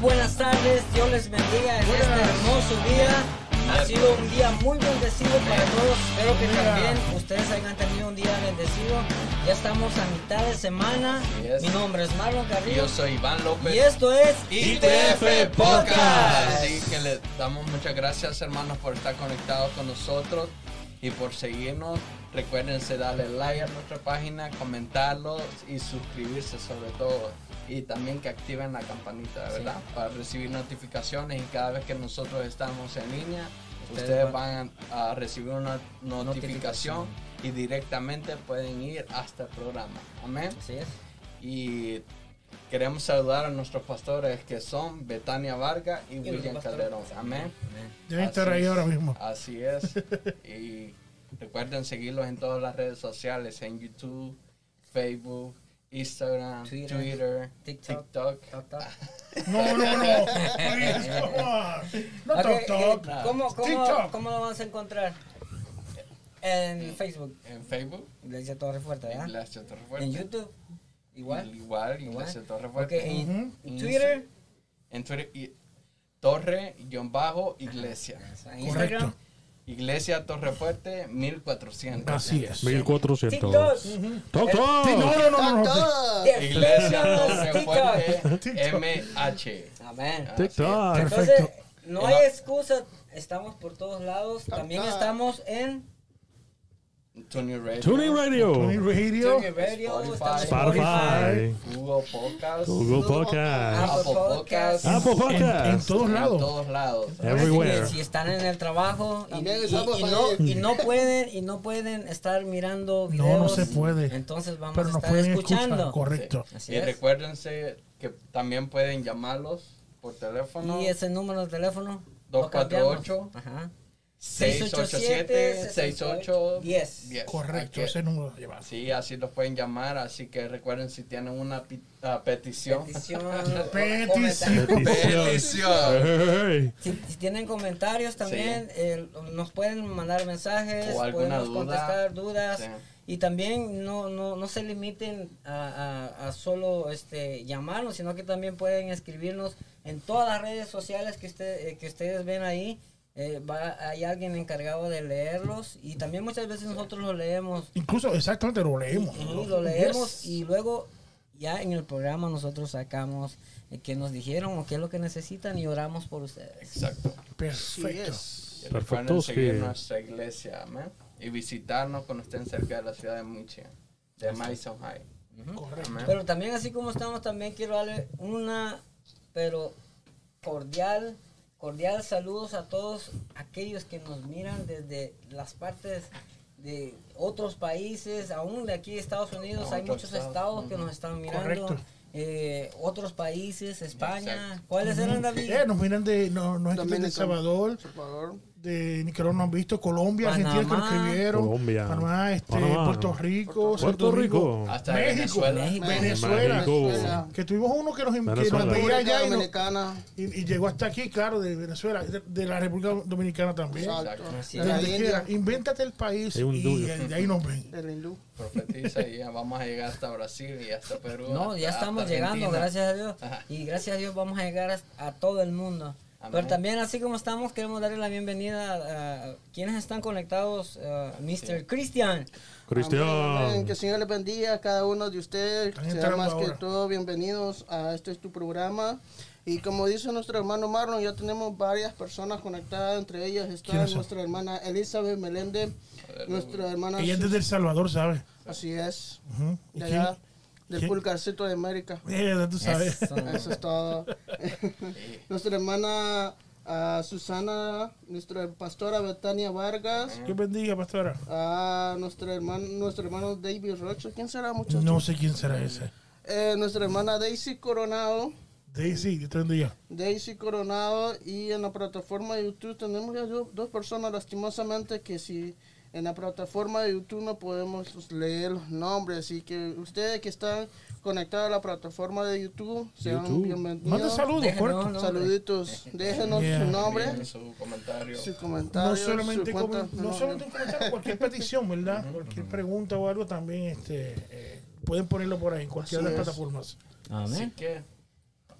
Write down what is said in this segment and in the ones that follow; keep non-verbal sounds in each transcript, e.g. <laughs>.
Buenas tardes, Dios les bendiga en este hermoso día. Ha sido un día muy bendecido para todos. Espero que también ustedes hayan tenido un día bendecido. Ya estamos a mitad de semana. Así es. Mi nombre es Marlon Carrillo. Yo soy Iván López. Y esto es ITF Podcast. Así que le damos muchas gracias, hermanos, por estar conectados con nosotros y por seguirnos. Recuérdense darle like a nuestra página, comentarlo y suscribirse sobre todo. Y también que activen la campanita, ¿verdad? Para recibir notificaciones y cada vez que nosotros estamos en línea, Ustedes ustedes van- a recibir una notificación y directamente pueden ir hasta el programa. Amén. Así es. Y queremos saludar a nuestros pastores que son Betania Vargas y, William. Calderón. Amén. Deben estar Así ahí es. ahora mismo. Así es. <laughs> y recuerden seguirlos en todas las redes sociales, en YouTube, Facebook, Instagram, Twitter, Twitter, TikTok. TikTok. <laughs> No, no, no. <laughs> Please, come on. No Ok, toc toc. eh, ¿cómo, cómo, TikTok. ¿Cómo lo vamos a encontrar? En Facebook, En Facebook, Iglesia Torre Fuerte, ¿verdad? Iglesia Torre Fuerte. En YouTube, igual. Igual, Igual. Iglesia Torre Fuerte. en. Twitter, En Twitter, y- Torre, guion bajo, Iglesia. en Instagram, Correcto. Iglesia Torre Fuerte, 1400. Así es. 1400. TikTok. No, no, no, no. Iglesia Defendanos Torre TikTok. Fuerte, TikTok. MH. Amén. TikTok. Entonces, Perfecto. no hay excusa, estamos por todos lados. También estamos en Tony Radio. Tuning Radio. Radio. Tune Radio, Spotify. en Spotify. Google Podcast. Google Podcast. Apple Apple Podcast. Podcast. Apple En, en Podcast. todos En lados. todos lados. Everywhere. Si están en el trabajo y, y- y no, y no pueden y no pueden estar mirando videos, No, no se puede. entonces vamos Pero a estar escuchando. escuchar. Correcto. Así Y es. recuérdense que también pueden llamarlos por teléfono. Y ese número de teléfono. lo cambiamos. 248. Ajá. 687-6810. Correcto, ese número llevar. Sí, así los pueden llamar. Así que recuerden si tienen una ah, petición. Petición. <laughs> Petición. Si, si tienen comentarios también, eh, nos pueden mandar mensajes, O alguna podemos duda. contestar dudas. Sí. Y también no, no, no se limiten a, a- a solo este, llamarnos, sino que también pueden escribirnos en todas las redes sociales que, usted, eh, que ustedes ven ahí. Eh, va, hay alguien encargado de leerlos y también muchas veces nosotros lo leemos Incluso exactamente lo leemos. y lo leemos y luego ya en el programa nosotros sacamos eh, qué nos dijeron o qué es lo que necesitan y oramos por ustedes. Exacto. Perfecto. Y Perfecto, recuerden seguir sí. nuestra iglesia, amén. Y visitarnos cuando estén cerca de la ciudad de Michigan, de Madison High. Correcto. Amén. Pero también así como estamos, también quiero darle una, pero cordial, cordial saludos a todos aquellos que nos miran desde las partes de otros países, aún de aquí Estados Unidos, hay muchos estados, estados que nos están mirando. Correcto. eh, otros países, España. Exacto. ¿Cuáles eran, David? Eh, nos miran de, no, nos de El. Salvador, Salvador. De Nicaragua nos han visto, Colombia, Argentina que nos Panamá. escribieron, Colombia. Panamá, este, Panamá. Puerto Rico, Puerto Santo Rico. Hasta México, Venezuela. México. Venezuela, México. que tuvimos uno que nos, que nos Venezuela. veía allá y, no- Dominicana. y- y llegó hasta aquí, claro, de Venezuela, de, de la República Dominicana también. Quiera, invéntate el país y de ahí nos ven. Hindú. Profetiza y ya vamos a llegar hasta Brasil y hasta Perú. No, hasta- ya estamos llegando, Argentina. gracias a Dios. Ajá. Y gracias a Dios vamos a llegar a, a todo el mundo. Amén. Pero también así como estamos, queremos darle la bienvenida a, quienes están conectados, a Mr. Christian. Amén, amén. Que Cristian. el Señor les bendiga a cada uno de ustedes. Sean más que todo bienvenidos a este es tu programa. Y como dice nuestro hermano Marlon, ya tenemos varias personas conectadas. Entre ellas está nuestra hermana Elizabeth Meléndez, nuestra hermana. Ella es desde El Salvador, ¿sabes? Así es. Ujú. ¿Y De quién? Del quién? Pulgarcito de América. Eh, ya tú sabes. Eso. Eso es todo. nuestra hermana ah, Susana, nuestra pastora Betania Vargas, Dios bendiga, pastora. a nuestro hermano, nuestro hermano David Rocha. ¿Quién será, muchacho? No sé quién será ese. Eh, nuestra hermana Daisy Coronado. Daisy, te bendiga. Daisy Coronado y en la plataforma de YouTube tenemos ya do- dos personas lastimosamente que si en la plataforma de YouTube no podemos pues, leer los nombres así que ustedes que están conectados a la plataforma de YouTube sean YouTube. bienvenidos Manda saludos, Déjenos saluditos déjenos Yeah. su nombre Envíen su comentario. su comentario No solamente, su cuenta, comen- no no, solamente un comentario, cualquier petición, ¿verdad? Cualquier pregunta o algo también este, eh, pueden ponerlo por ahí en cualquiera de las plataformas. Así que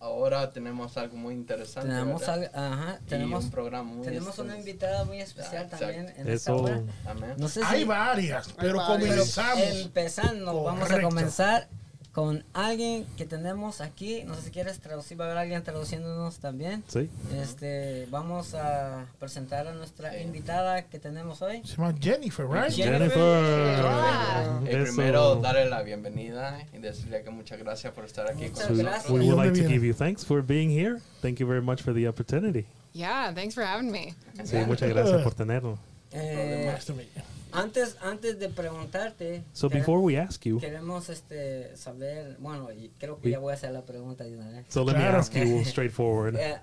ahora tenemos algo muy interesante. Tenemos, ¿verdad? al- ajá, tenemos, un programa muy tenemos extenso. una invitada muy especial exacto. también en esta Eso. hora. No sé si Hay varias, pero varias. comenzamos. empezando, vamos a Correcto. comenzar con alguien que tenemos aquí. No sé si quieres traducir, va a haber alguien traduciéndonos también. Sí. Este, vamos a presentar a nuestra invitada que tenemos hoy. Se llama Jennifer, right? Jennifer. Jennifer. Y Eso. primero darle la bienvenida y decirle que muchas gracias por estar aquí con Muchas We, nosotros. gracias. we ¿Y would like to give you thanks for being here. Thank you very much for the opportunity. Yeah, thanks for having me. Sí, muchas gracias por tenerlo. Eh, Nice to meet you. antes, antes de preguntarte, So before we ask you, queremos este, saber, bueno, y creo que We- ya voy a hacer la pregunta de una vez. so let me ask you <laughs> straightforward. Eh,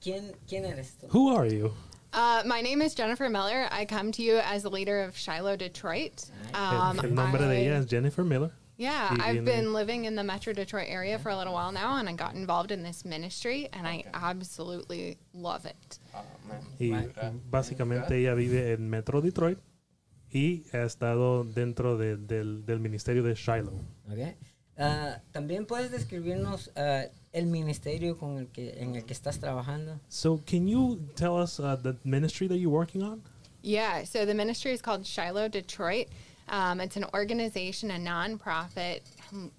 ¿quién, ¿Quién eres tú? Who are you? Uh, my name is Jennifer Miller. I come to you as the leader of Shiloh Detroit. Um, el, el nombre de I- ella es Jennifer Miller. Yeah, Y I've viene- been living in the Metro Detroit area for a little while now, and I got involved in this ministry, and I absolutely love it. Amén. Y Right. básicamente ella vive en Metro Detroit y ha estado dentro de- del, del ministerio de Shiloh. Ok. Ah, También puedes describirnos ah, el ministerio con el que, en el que estás trabajando. So can you tell us uh, the ministry that you're working on? Yeah, so the ministry is called Shiloh Detroit. Um, it's an organization, a nonprofit,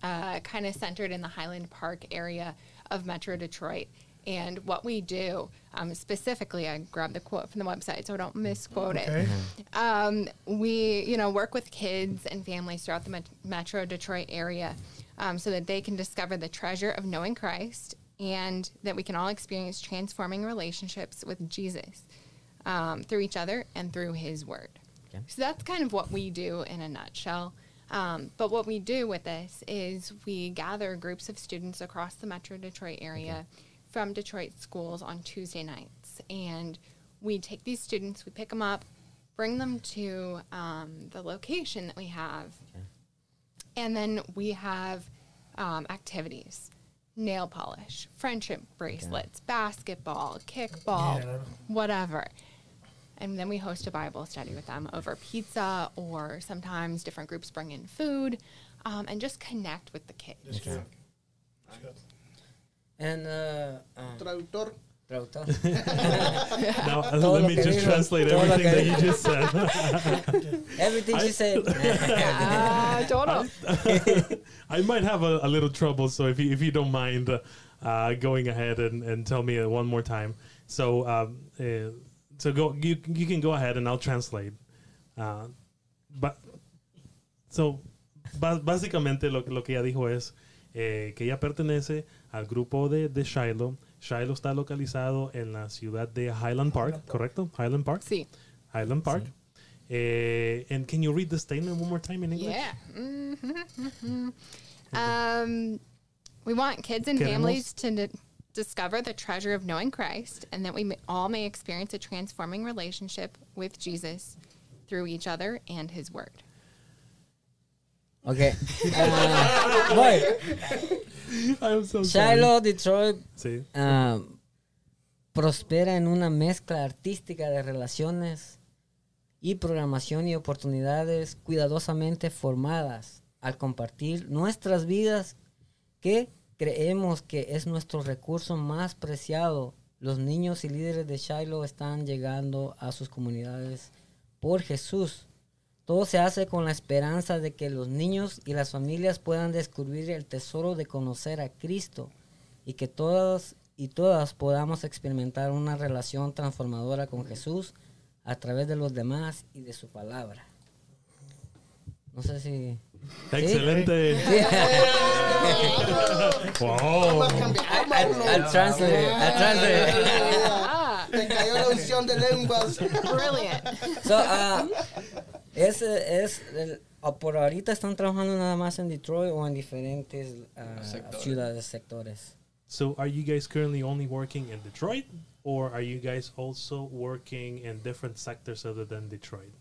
uh, kind of centered in the Highland Park area of Metro Detroit. And what we do, um, specifically, I grabbed the quote from the website so I don't misquote Okay. it. Um, we, you know, work with kids and families throughout the Met- Metro Detroit area um, so that they can discover the treasure of knowing Christ and that we can all experience transforming relationships with Jesus um, through each other and through His Word. Okay. So that's kind of what we do in a nutshell. Um, but what we do with this is we gather groups of students across the Metro Detroit area from Detroit schools on Tuesday nights. And we take these students, we pick them up, bring them to um, the location that we have. And then we have um, activities nail polish, friendship bracelets, basketball, kickball, Yeah. whatever. And then we host a Bible study with them over pizza, or sometimes different groups bring in food um, and just connect with the kids. That's good. That's good. And, uh, ah, Traductor. traductor. <laughs> Now, Todo let me just translate todo everything that you just said. <laughs> Everything she said. <laughs> Ah, todo. I might have a, a little trouble, so if you, if you don't mind uh, uh, going ahead and, and tell me uh, one more time. So, um, uh, so go you, you can go ahead and I'll translate. Uh, but, so, ba- básicamente lo, lo que ella dijo es eh, que ella pertenece al grupo de, de Shiloh. Shiloh está localizado en la ciudad de Highland Park, ¿correcto? Highland Park. Sí. Highland Park. Eh, and can you read the statement one more time in English? Yeah. Mhm. <laughs> um, we want kids and Queremos- families to d- discover the treasure of knowing Christ and that we may, all may experience a transforming relationship with Jesus through each other and his word. Ok. Voy. I'm so sorry. Shiloh, Detroit, Sí. ah, prospera en una mezcla artística de relaciones y programación y oportunidades cuidadosamente formadas al compartir nuestras vidas que creemos que es nuestro recurso más preciado. Los niños y líderes de Shiloh están llegando a sus comunidades por Jesús. Todo se hace con la esperanza de que los niños y las familias puedan descubrir el tesoro de conocer a Cristo y que todas y todas podamos experimentar una relación transformadora con Jesús a través de los demás y de su palabra. No sé si... Excelente. <laughs> <laughs> wow. I'll translate I'll translate. Ah, Te cayó la unción de lenguas. brilliant. So, ah, es, es el- por ahorita están trabajando nada más en Detroit o en diferentes Sectores. ciudades, sectores. So, are you guys currently only working in Detroit, or are you guys also working in different sectors other than Detroit?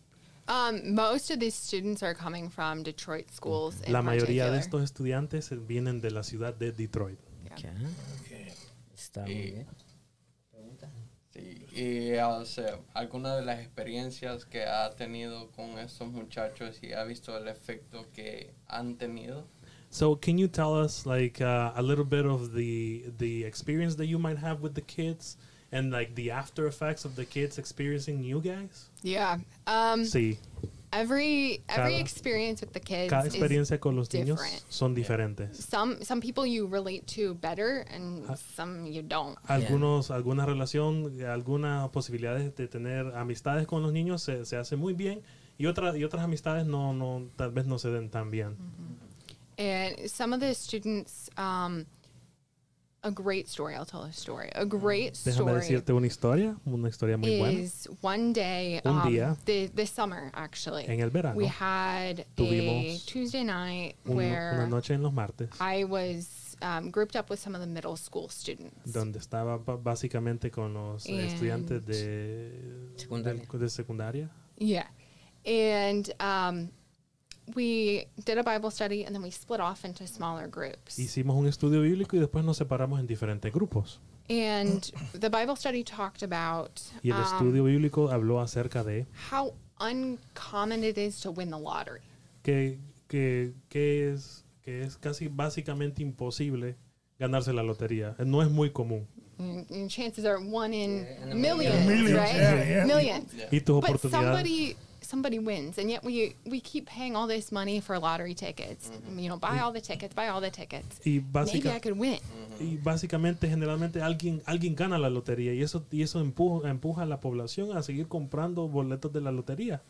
Um, most of these students are coming from Detroit schools. In La mayoría de particular. estos estudiantes eh, vienen de la ciudad de Detroit. Ok. Está muy Y- bien. Pregunta. Sí, y o sea, alguna de las experiencias que ha tenido con estos muchachos y ha visto el efecto que han tenido. So can you tell us like uh, a little bit of the the experience that you might have with the kids and like the after effects of the kids experiencing you guys? Yeah. Um, Sí, every every Cada- experience with the kids cada is experiencia con los niños different. son diferentes. some some people you relate to better and Ah. some you don't. Algunos, alguna relación, algunas posibilidades de tener amistades con los niños se, se hace muy bien y otras y otras amistades no, no tal vez no se den tan bien. And some of the students, um, a great story. I'll tell a story. A great Déjame story decirte una historia, una historia muy buena. is one day, Un um, día. the, this summer actually, En el verano we had a tuvimos Tuesday night un- una where noche en los martes I was um, grouped up with some of the middle school students. donde estaba ba- básicamente con los And- estudiantes de Secundaria. de, de secundaria Yeah. And um, we did a Bible study and then we split off into smaller groups. hicimos un estudio bíblico y después nos separamos en diferentes grupos And the Bible study talked about y el um, estudio bíblico habló acerca de how uncommon it is to win the lottery. que, que, que es que es casi básicamente imposible ganarse la lotería no es muy común And, and chances are one in Yeah, millions, million. Millions, right? yeah, yeah. Millions. y tus But oportunidades somebody wins, and yet we we keep paying all this money for lottery tickets. You know, buy all the tickets, buy all the tickets. y Maybe básica I could win. y básicamente generalmente alguien alguien gana la lotería y eso y eso empuja, empuja a la población a seguir comprando boletos de la lotería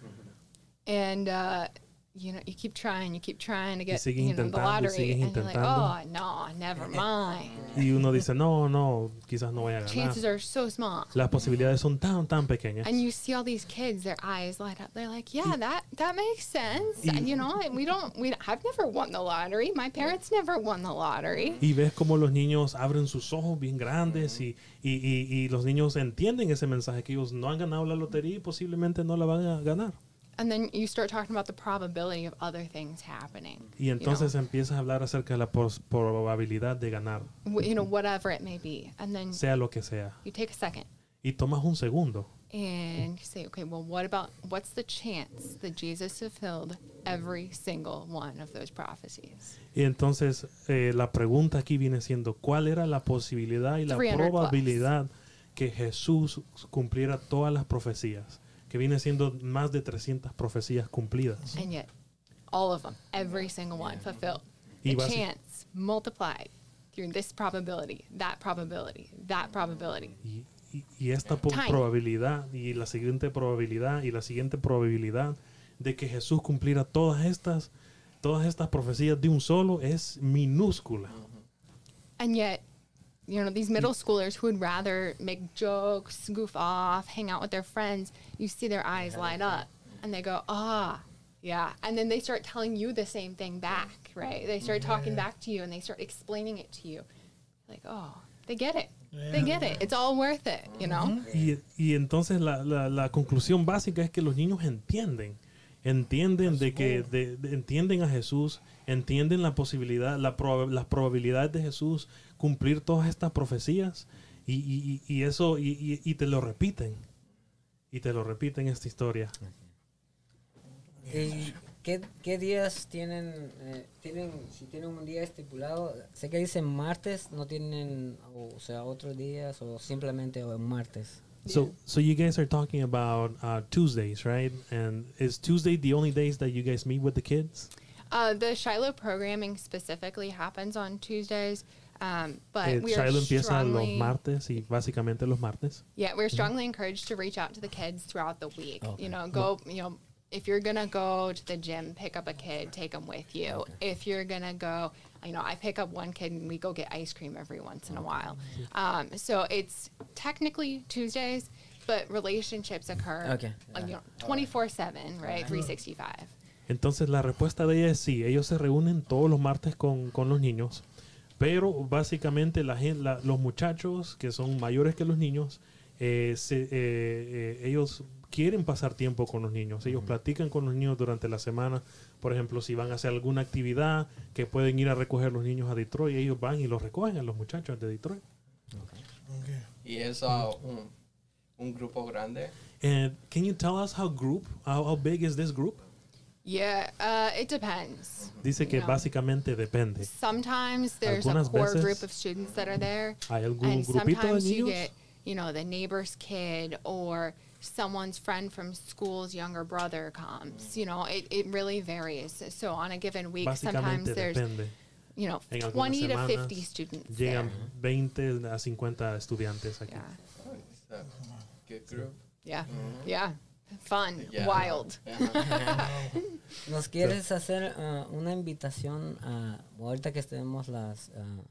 And uh, you know, you keep trying, you keep trying to get you know, the lottery, and you're like, oh no, never mind. y uno dice no no quizás no voy a ganar Chances are so small. las posibilidades son tan tan pequeñas And you see all these kids, their eyes light up. They're like, "Yeah, that that makes sense." Y- And, you know, we don't. We I've never won the lottery. My parents never won the lottery. y ves como los niños abren sus ojos bien grandes y, y, y, y los niños entienden ese mensaje que ellos no han ganado la lotería y posiblemente no la van a ganar And then you start talking about the probability of other things happening. y entonces empiezas a hablar acerca de la probabilidad de ganar you know, Wh- you know, whatever it may be. And then sea lo que sea you take a second y tomas un segundo and you say, "Okay, well, what about what's the chance that Jesus fulfilled every single one of those prophecies?" y entonces eh, la pregunta aquí viene siendo cuál era la posibilidad y la 300 plus. probabilidad que Jesús cumpliera todas las profecías que viene siendo más de 300 profecías cumplidas And yet, all of them, every single one fulfilled. The chance multiplied through this probability, that probability, that probability. Y, y- y esta Time. probabilidad y la siguiente probabilidad y la siguiente probabilidad de que Jesús cumpliera todas estas todas estas profecías de un solo es minúscula. And yet, you know, these middle schoolers who would rather make jokes, goof off, hang out with their friends, you see their eyes light up and they go, ah, yeah. And then they start telling you the same thing back, right? They start talking back to you and they start explaining it to you. Like, oh, they get it. They get it. It's all worth it, you know? Y, y entonces la, la- la conclusión básica es que los niños entienden, entienden de que de- de- entienden a Jesús, entienden la posibilidad, la proba- las probabilidades de Jesús cumplir todas estas profecías y, y- y- eso y, y- y te lo repiten y te lo repiten esta historia. ¿Y qué, qué días tienen, eh, tienen, si tienen un día estipulado? Sé que dicen martes, no tienen, o, sea, otros días o simplemente o en martes. So, so you guys are talking about uh, Tuesdays, right? And is Tuesday the only days that you guys meet with the kids? Uh, the Shiloh programming specifically happens on Tuesdays, um, but Eh, we are Shiloh empieza los strongly, martes y básicamente los martes. yeah, we're strongly encouraged to reach out to the kids throughout the week. You know, go, you know, if you're gonna go to the gym, pick up a kid, take them with you. If you're gonna go, you know, I pick up one kid and we go get ice cream every once in a while. Um, so it's technically Tuesdays, but relationships occur, Okay. uh, you know, 24/7, right, 365. Entonces la respuesta de ella es sí, ellos se reúnen todos los martes con, con los niños, pero básicamente la, la- los muchachos que son mayores que los niños, eh, se- eh, eh, ellos quieren pasar tiempo con los niños, ellos platican con los niños durante la semana, por ejemplo, si van a hacer alguna actividad que pueden ir a recoger los niños a Detroit, ellos van y los recogen a los muchachos de Detroit. Y es uh, un, un grupo grande. And can you tell us how group, how, how big is this group? Yeah, uh, it depends. Dice que No. básicamente depende. Sometimes there's a core group of students that are there, Hay algún and grupito de sometimes you get, you know, the neighbor's kid or someone's friend from school's younger brother comes. You know, it, it really varies. So on a given week, sometimes there's, depende. you know, En algunas 20 to 50 students there. Llegan 20 a 50 estudiantes aquí. Yeah, So, Good group. yeah, yeah. Fun, Yeah. wild. <laughs> ¿Nos quieres hacer ah, una invitación a, ahorita que tenemos las, ah,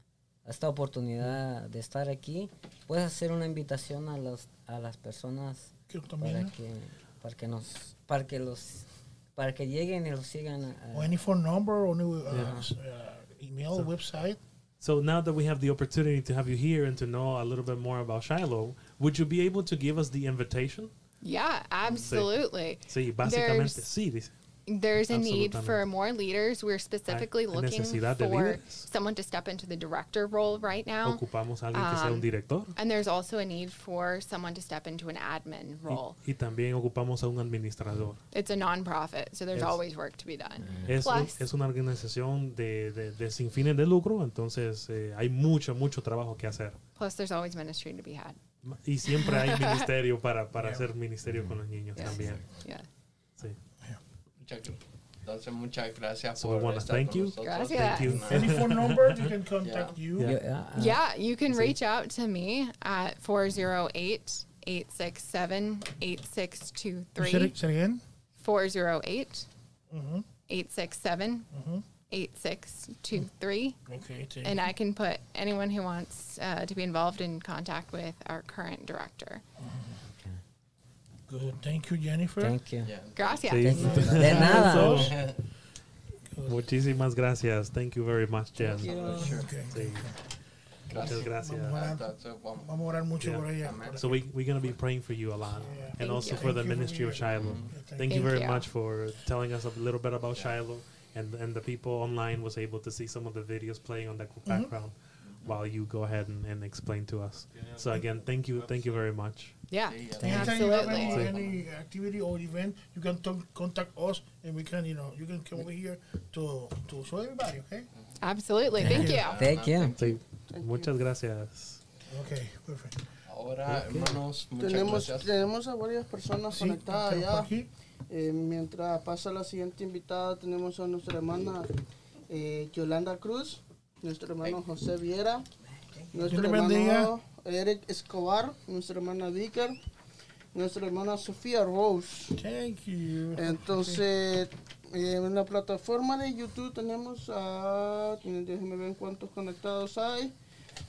esta oportunidad de estar aquí? ¿Puedes hacer una invitación a, los, a las personas para que, para que nos, para que los, para que lleguen y los sigan? a- o any phone number, or any uh, Yeah. uh, email, website. So now that we have the opportunity to have you here and to know a little bit more about Shiloh, would you be able to give us the invitation? Yeah, absolutely. Sí, básicamente There's- sí. dice. There's a need for more leaders. We're specifically Hay looking for someone to step into the director role right now. Ocupamos a alguien que sea un Um, director And there's also a need for someone to step into an admin role. y, y también ocupamos a un administrador. It's a nonprofit, so there's Es- always work to be done. Es, un- Plus- es una organización de, de- de sin fines de lucro, entonces eh, hay mucho, mucho trabajo que hacer. Plus, there's always ministry to be had. Y siempre hay <laughs> ministerio para, para hacer ministerio con los niños Yes. también. Yeah. Sí. Muchas, entonces, muchas gracias So por wanna estar thank con you. nosotros. Gracias. Thank you. Any phone number, you can <laughs> contact Yeah. you. Yeah. Yo- ah, ah, Yeah, you can reach out to me at 408 867 Say it, 8623. say it again. 408 Mhm. 867 Mhm. 8623. Okay, thank And I can put anyone who wants uh, to be involved in contact with our current director. Good. Thank you, Jennifer. Thank you. Yeah. Gracias. Sí. De <laughs> nada. So, muchísimas gracias. Thank you very much, Jen. Thank you. Okay. Sí. Muchas gracias. Entonces, vamos. Vamos a orar mucho Yeah. por ella. So we, we're going to be praying for you a lot. Yeah. And Thank also you. for the Thank you for ministry of being Shiloh. Thank Thank you very you. much for telling us a little bit about Shiloh. And, and the people online was able to see some of the videos playing on the background while you go ahead and, and explain to us. So again, thank you, thank you very much. Yeah, Thank Anytime you have any, absolutely. any activity or event, you can talk, contact us and we can, you know, you can come over here to, to show everybody, okay? Absolutely. Thank you. Thank you. Sí. Muchas gracias. Okay, perfect. Ahora, hermanos, muchas Tenemos, gracias. tenemos a varias personas Sí, conectadas tenemos por ya. aquí. Eh, mientras pasa la siguiente invitada, tenemos a nuestra hermana eh, Yolanda Cruz, nuestro hermano José Viera, nuestro hermano Eric Escobar, nuestra hermana Vicker, nuestra hermana Sofía Rose. Thank you. Entonces, eh, en la plataforma de YouTube tenemos a, déjenme ver cuántos conectados hay,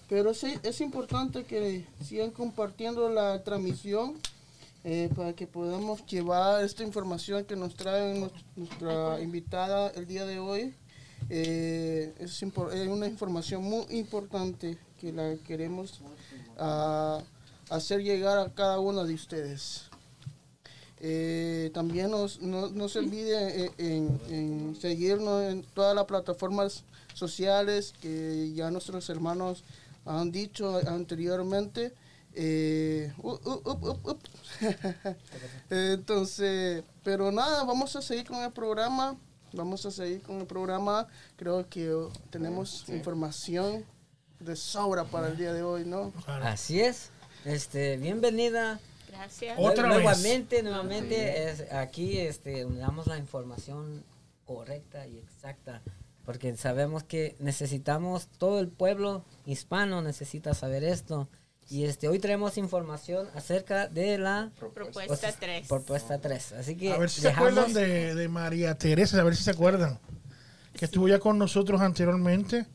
pero sí, es importante que sigan compartiendo la transmisión eh, para que podamos llevar esta información que nos trae nues- nuestra invitada el día de hoy. Eh, es, es una información muy importante que la queremos ah, hacer llegar a cada uno de ustedes. Eh, también nos, no, no se olvide eh, en, seguirnos en todas las plataformas sociales que ya nuestros hermanos han dicho anteriormente. Eh, up, up, up. <laughs> Entonces, pero nada, vamos a seguir con el programa. Vamos a seguir con el programa. Creo que tenemos información de sobra para el día de hoy, ¿no? Claro. Así es. Este, bienvenida. Gracias. Otra vez. Nuevamente, nuevamente, es aquí este, damos la información correcta y exacta. Porque sabemos que necesitamos, todo el pueblo hispano necesita saber esto. Y este, hoy traemos información acerca de la Propuesta 3. propuesta 3. Así que A ver si se dejamos- acuerdan de, de María Teresa, a ver si se acuerdan. Que estuvo ya con nosotros anteriormente.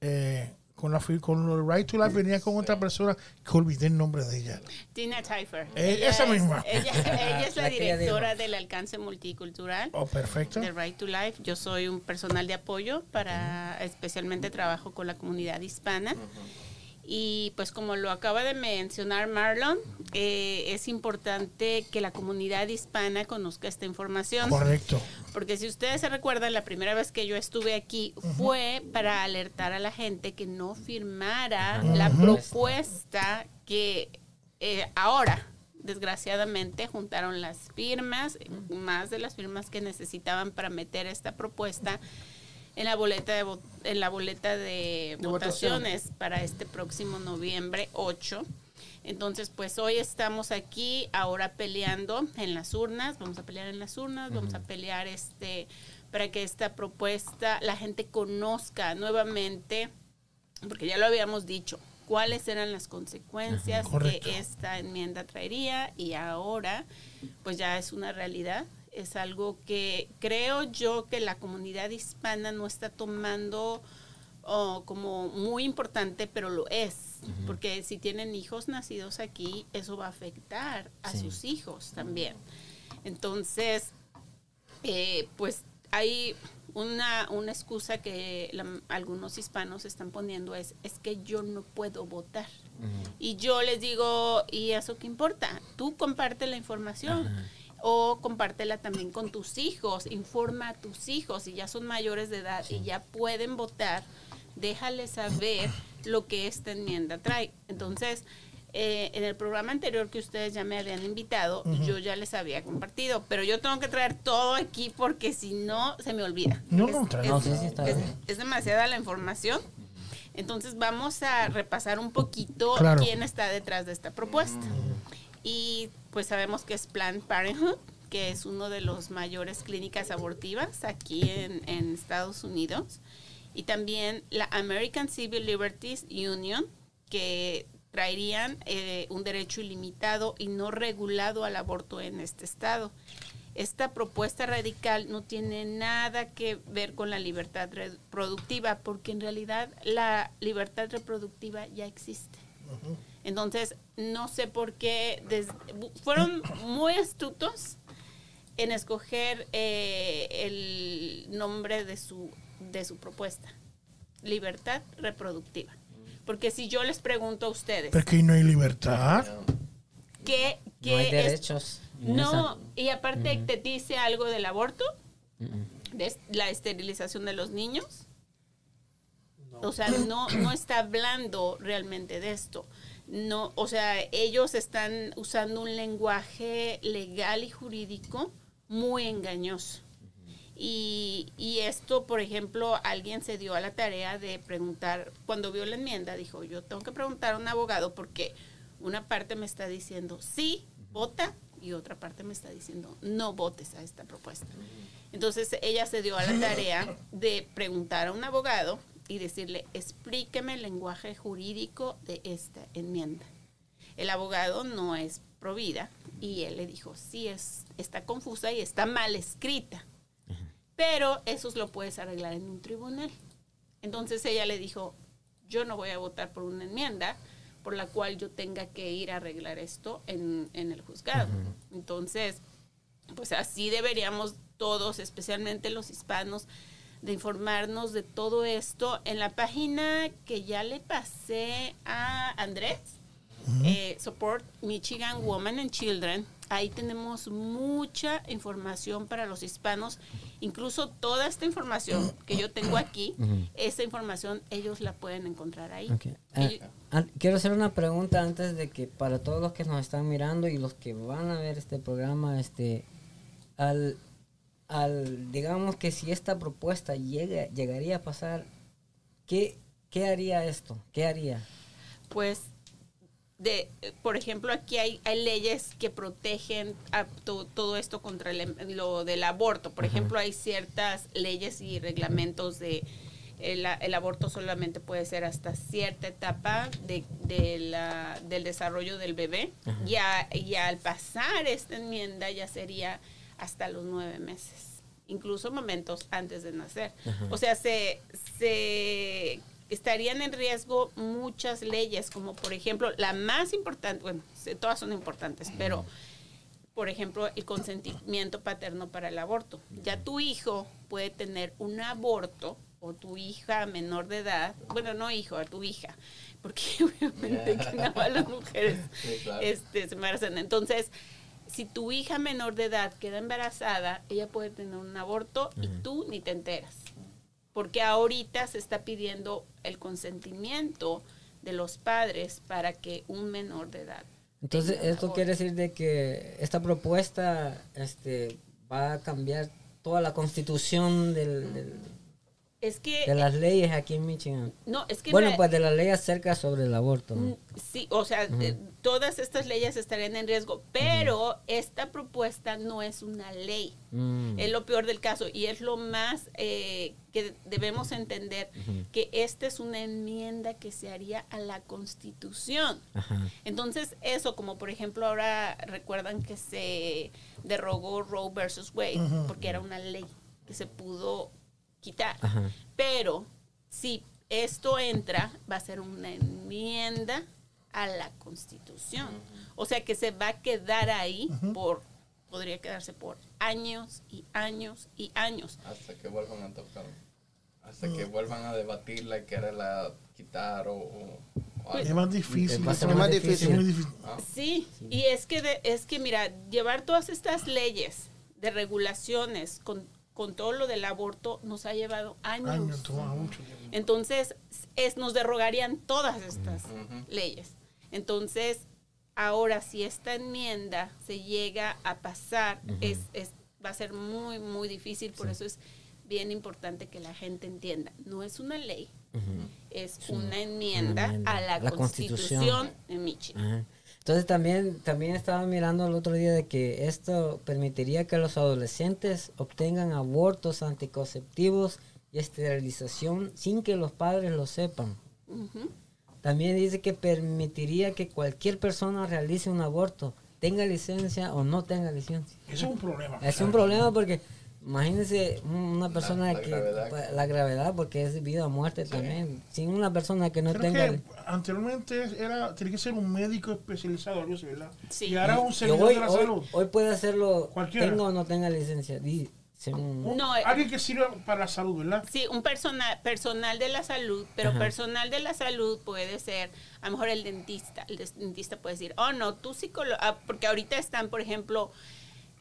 eh, con la con el Right to Life venía con otra persona que olvidé el nombre de ella. Tina Teifer. Eh, esa es- misma. <laughs> Ella, ella es la, La directora del alcance multicultural Oh, perfecto. de Right to Life. Yo soy un personal de apoyo para, especialmente trabajo con la comunidad hispana. Y pues como lo acaba de mencionar Marlon, eh, es importante que la comunidad hispana conozca esta información. Correcto. Porque si ustedes se recuerdan, la primera vez que yo estuve aquí fue para alertar a la gente que no firmara la propuesta que eh, ahora desgraciadamente juntaron las firmas, más de las firmas que necesitaban para meter esta propuesta en la boleta de, en la boleta de, De votación. votaciones para este próximo noviembre 8. Entonces, pues hoy estamos aquí ahora peleando en las urnas, vamos a pelear en las urnas, vamos a pelear este para que esta propuesta la gente conozca nuevamente porque ya lo habíamos dicho, cuáles eran las consecuencias que esta enmienda traería y ahora pues ya es una realidad. Es algo que creo yo que la comunidad hispana no está tomando oh, como muy importante, pero lo es. Porque si tienen hijos nacidos aquí, eso va a afectar a Sí. sus hijos también. Entonces, eh, pues hay una, una excusa que la- algunos hispanos están poniendo es, es que yo no puedo votar. Y yo les digo, ¿y eso qué importa? Tú comparte la información. O compártela también con tus hijos, informa a tus hijos, si ya son mayores de edad y ya pueden votar, déjales saber lo que esta enmienda trae. Entonces, eh, en el programa anterior que ustedes ya me habían invitado, yo ya les había compartido, pero yo tengo que traer todo aquí porque si no, se me olvida. No, Es- no, es- No, sí, sí, está es- bien. es demasiada la información. Entonces vamos a repasar un poquito Claro. quién está detrás de esta propuesta. Y pues sabemos que es Planned Parenthood, que es uno de los mayores clínicas abortivas aquí en, Estados Unidos. Y también la American Civil Liberties Union, que traerían eh, un derecho ilimitado y no regulado al aborto en este estado. Esta propuesta radical no tiene nada que ver con la libertad reproductiva, porque en realidad la libertad reproductiva ya existe. Entonces, no sé por qué des- bu- fueron muy astutos en escoger eh, el nombre de su, de su propuesta, libertad reproductiva. Porque si yo les pregunto a ustedes, Pero que no hay libertad. ¿qué, qué No hay es- derechos. no, y aparte Ujú. te dice algo del aborto, Mm, de es- la esterilización de los niños. O sea, no, no está hablando realmente de esto. No, o sea, ellos están usando un lenguaje legal y jurídico muy engañoso. Y, y esto, por ejemplo, alguien se dio a la tarea de preguntar, cuando vio la enmienda, dijo, yo tengo que preguntar a un abogado porque una parte me está diciendo sí, vota, y otra parte me está diciendo no votes a esta propuesta. Entonces ella se dio a la tarea de preguntar a un abogado y decirle, explíqueme el lenguaje jurídico de esta enmienda. El abogado no es provida y él le dijo, sí, es, está confusa y está mal escrita, pero eso lo puedes arreglar en un tribunal. Entonces ella le dijo, yo no voy a votar por una enmienda por la cual yo tenga que ir a arreglar esto en, en el juzgado. Entonces, pues así deberíamos todos, especialmente los hispanos, de informarnos de todo esto en la página que ya le pasé a Andrés, eh, Support Michigan Women and Children. Ahí tenemos mucha información para los hispanos, incluso toda esta información que yo tengo aquí, Ujú. esa información ellos la pueden encontrar ahí. Ok. Ah, Ellos- ah, quiero hacer una pregunta antes de que para todos los que nos están mirando y los que van a ver este programa, este, al, al digamos que si esta propuesta llega, llegaría a pasar, ¿qué, qué haría esto? ¿Qué haría? pues de por ejemplo aquí hay, hay leyes que protegen a to- todo esto contra el em- lo del aborto por ejemplo hay ciertas leyes y reglamentos de el, el aborto solamente puede ser hasta cierta etapa de, de la- del desarrollo del bebé y, a- y al pasar esta enmienda ya sería hasta los nueve meses incluso momentos antes de nacer o sea se, se estarían en riesgo muchas leyes, como por ejemplo la más importante, bueno, todas son importantes, pero por ejemplo el consentimiento paterno para el aborto. Ya tu hijo puede tener un aborto o tu hija menor de edad, bueno, no hijo, a tu hija, porque <laughs> obviamente que nada más las mujeres Sí, claro. este, se embarazan. Entonces, si tu hija menor de edad queda embarazada, ella puede tener un aborto y tú ni te enteras porque ahorita se está pidiendo el consentimiento de los padres para que un menor de edad Entonces, esto aborto. quiere decir de que esta propuesta este, va a cambiar toda la constitución del- del- Es que, de las leyes aquí en Michigan. no, es que... Bueno, la- pues de la ley acerca sobre el aborto. ¿no? Mm, Sí, o sea, eh, todas estas leyes estarían en riesgo, pero esta propuesta no es una ley. Mm. Es lo peor del caso y es lo más eh, que debemos entender, que esta es una enmienda que se haría a la Constitución. Entonces, eso, como por ejemplo ahora recuerdan que se derogó Roe versus Wade, porque era una ley que se pudo quitar. Ajá. Pero si esto entra, va a ser una enmienda a la Constitución. O sea que se va a quedar ahí por, podría quedarse por años y años y años. Hasta que vuelvan a tocar. Hasta que vuelvan a debatirla y quererla quitar o... Pues, Es más difícil. Es más más difícil. Es muy difícil. Sí, y es que, de- es que mira, llevar todas estas leyes de regulaciones con, con todo lo del aborto nos ha llevado años. Años, toma mucho tiempo. Entonces, es, nos derrogarían todas estas leyes. Entonces, ahora si esta enmienda se llega a pasar, es, es- va a ser muy, muy difícil. Por eso es bien importante que la gente entienda. No es una ley, es una enmienda, enmienda a la, a la Constitución, Constitución. de Michigan. Entonces también, también estaba mirando el otro día de que esto permitiría que los adolescentes obtengan abortos anticonceptivos y esterilización sin que los padres lo sepan. También dice que permitiría que cualquier persona realice un aborto, tenga licencia o no tenga licencia. Eso es un problema. Es un problema porque imagínense una persona la que gravedad. pues, la gravedad porque es vida o muerte también. Sin una persona que no Creo tenga que anteriormente era, tenía que ser un médico especializado, algo así, ¿verdad? Sí. Y ahora un servidor hoy, de la hoy, salud. hoy puede hacerlo Cualquiera. tenga o no tenga licencia. Un- No, eh, alguien que sirva para la salud, ¿verdad? Sí, un personal, personal de la salud, pero Ajá. personal de la salud puede ser, a lo mejor el dentista. El dentista puede decir, oh, no, tú psicólogo, ah, porque ahorita están, por ejemplo...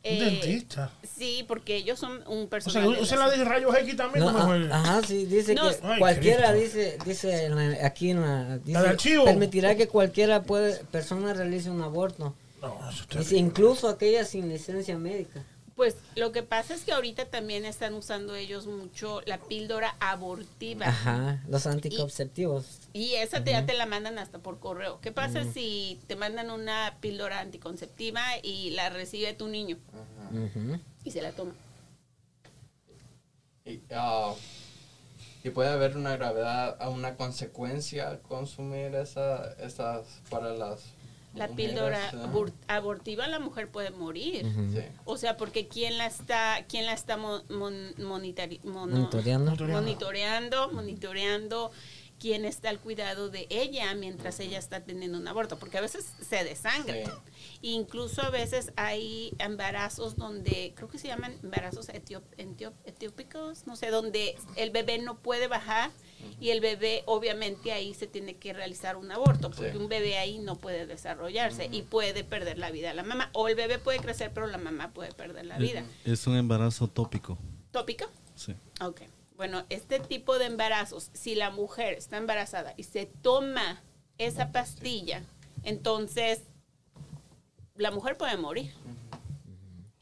Un eh, dentista. Sí, porque ellos son un O personal sea, usa la la de rayos X también. No, no me ah, ajá, sí, dice No, que Ay, cualquiera Cristo. dice, dice en la- aquí en la, dice, archivo. permitirá que cualquiera puede, persona realice un aborto. No, eso está Dice, bien. incluso aquella sin licencia médica. Pues lo que pasa es que ahorita también están usando ellos mucho la píldora abortiva. Ajá, los anticonceptivos. Y esa te, ya te la mandan hasta por correo. ¿Qué pasa si te mandan una píldora anticonceptiva y la recibe tu niño Ujú. y se la toma? Y, ah, y puede haber una gravedad, una consecuencia al consumir esa, esas para las La píldora abor- abortiva la mujer puede morir. Sí. O sea, porque quién la está, quién la está mon- mon- mono- Monitoreando. monitoreando, monitoreando, quién está al cuidado de ella mientras ella está teniendo un aborto, porque a veces se desangra. Sí. Incluso a veces hay embarazos donde, creo que se llaman embarazos etiop- etiop- etiópicos, no sé, donde el bebé no puede bajar y el bebé obviamente ahí se tiene que realizar un aborto, porque Sí. un bebé ahí no puede desarrollarse y puede perder la vida la mamá, o el bebé puede crecer pero la mamá puede perder la vida. Es un embarazo tópico. ¿Tópico? Sí. Ok. Bueno, este tipo de embarazos, si la mujer está embarazada y se toma esa pastilla, entonces la mujer puede morir.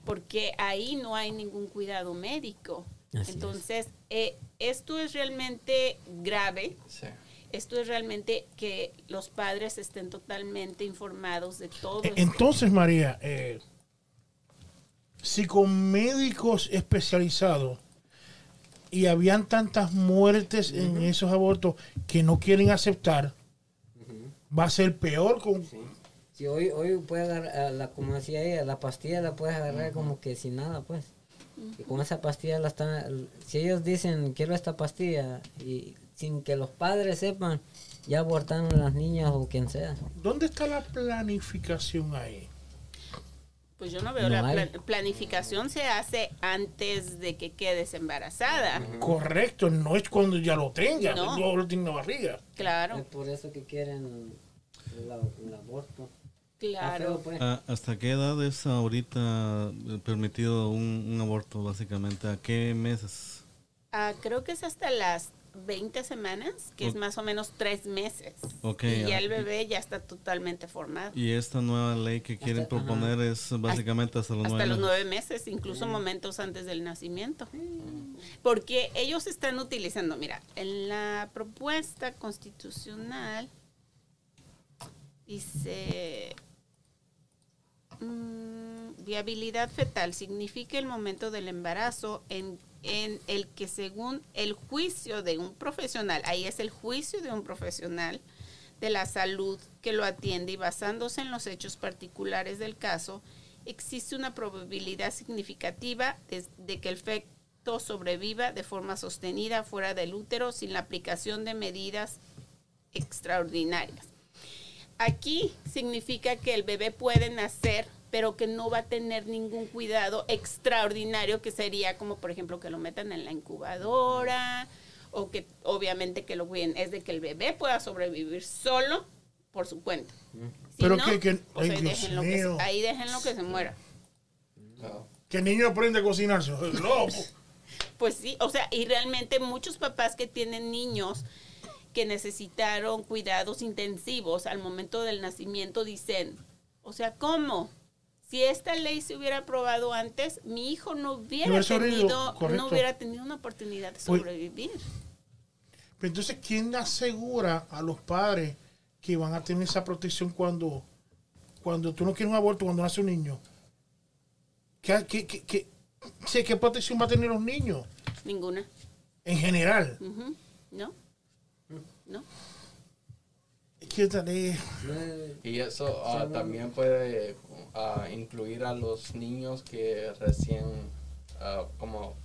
Porque ahí no hay ningún cuidado médico. Así es. entonces, eh, esto es realmente grave. Sí. Esto es realmente que los padres estén totalmente informados de todo. E-. Entonces, María, eh, si con médicos especializados y habían tantas muertes en esos abortos que no quieren aceptar, va a ser peor con... Si hoy, hoy puede agarrar, la, como decía ella, la pastilla la puedes agarrar como que sin nada, pues. Y con esa pastilla la están, si ellos dicen quiero esta pastilla y sin que los padres sepan, ya abortaron a las niñas o quien sea. ¿Dónde está la planificación ahí? Pues yo no veo No la planificación se hace antes de que quedes embarazada. Correcto, no es cuando ya lo tenga, No. no lo tiene la barriga. Claro, Es por eso que quieren el aborto. Claro. feo, pues. ¿A- ¿Hasta qué edad es ahorita eh, permitido un, un aborto, básicamente? ¿A qué meses? Ah, creo que es hasta las 20 semanas, que es más o menos tres meses. Ok, y ya ah, el bebé ya está totalmente formado. Y esta nueva ley que quieren Hasta- proponer es básicamente hasta los Hasta nueve los meses. nueve meses, incluso momentos antes del nacimiento. Porque ellos están utilizando, mira, en la propuesta constitucional dice, mm, viabilidad fetal significa el momento del embarazo en, en el que según el juicio de un profesional, ahí es el juicio de un profesional de la salud que lo atiende y basándose en los hechos particulares del caso, existe una probabilidad significativa de, de que el feto sobreviva de forma sostenida fuera del útero sin la aplicación de medidas extraordinarias. Aquí significa que el bebé puede nacer, pero que no va a tener ningún cuidado extraordinario, que sería como, por ejemplo, que lo metan en la incubadora, o que obviamente que lo cuiden. Es de que el bebé pueda sobrevivir solo por su cuenta. Si Pero no, que- que- pues ay, ahí, déjenlo que, ahí déjenlo que se muera. Que el niño aprende a cocinarse. <laughs> Loco. Pues sí, o sea, y realmente muchos papás que tienen niños que necesitaron cuidados intensivos al momento del nacimiento dicen, o sea, ¿cómo? Si esta ley se hubiera aprobado antes, mi hijo no hubiera tenido, no hubiera tenido una oportunidad de Pues- sobrevivir. Pero entonces, ¿quién asegura a los padres que van a tener esa protección cuando, cuando tú no quieres un aborto, cuando nace un niño? ¿Qué, qué, qué, qué- sí, ¿qué protección va a tener los niños Ninguna. en general? ¿No? ¿No? Y eso ah, también puede ah, incluir a los niños que recién, ah, como, o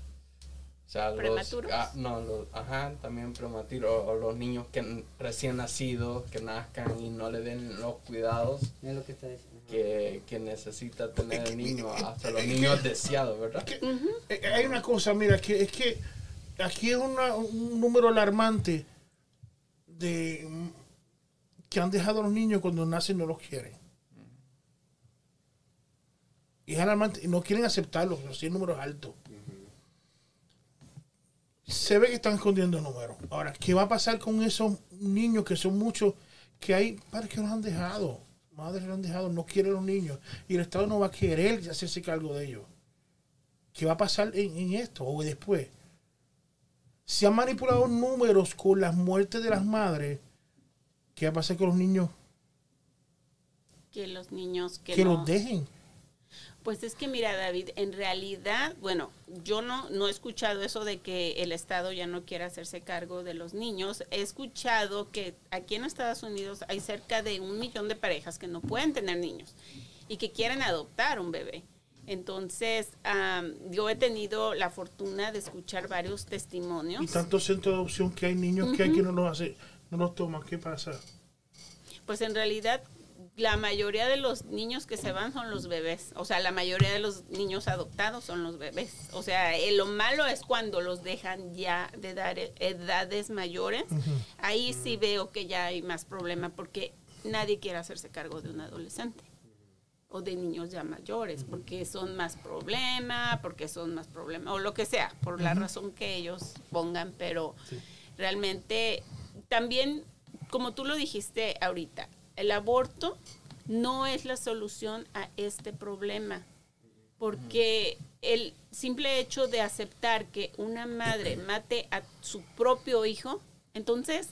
sea, los, ¿Prematuros? ah, no, los, ajá, también prematuros, o, o los niños que recién nacidos, que nazcan y no le den los cuidados Es lo que está diciendo. que, que necesita tener el niño, hasta los que- niños deseados, ¿verdad? que- eh, hay una cosa, mira, que es que aquí es una- un número alarmante de que han dejado a los niños cuando nacen no los quieren. Y no quieren aceptarlos, pero sí el número es alto. Se ve que están escondiendo números. Ahora, ¿qué va a pasar con esos niños que son muchos que hay padres que los han dejado? Madres los han dejado, no quieren los niños. Y el Estado no va a querer hacerse cargo de ellos. ¿Qué va a pasar en, en esto o después? Se han manipulado números con las muertes de las madres. ¿Qué va a pasar con los niños Que los niños que, que no... los dejen? Pues es que mira, David, en realidad, bueno, yo no, no he escuchado eso de que el Estado ya no quiere hacerse cargo de los niños. He escuchado que aquí en Estados Unidos hay cerca de un millón de parejas que no pueden tener niños y que quieren adoptar un bebé. Entonces, am, yo he tenido la fortuna de escuchar varios testimonios. Y tantos centros de adopción que hay niños que hay que no los hace, no los toman. ¿Qué pasa? Pues en realidad la mayoría de los niños que se van son los bebés. O sea, la mayoría de los niños adoptados son los bebés. O sea, eh, lo malo es cuando los dejan ya de dar e- edades mayores. Ahí sí veo que ya hay más problema porque nadie quiere hacerse cargo de un adolescente o de niños ya mayores porque son más problema, porque son más problema o lo que sea, por la razón que ellos pongan, pero realmente también, como tú lo dijiste ahorita, el aborto no es la solución a este problema, porque el simple hecho de aceptar que una madre <clears throat> mate a su propio hijo, entonces,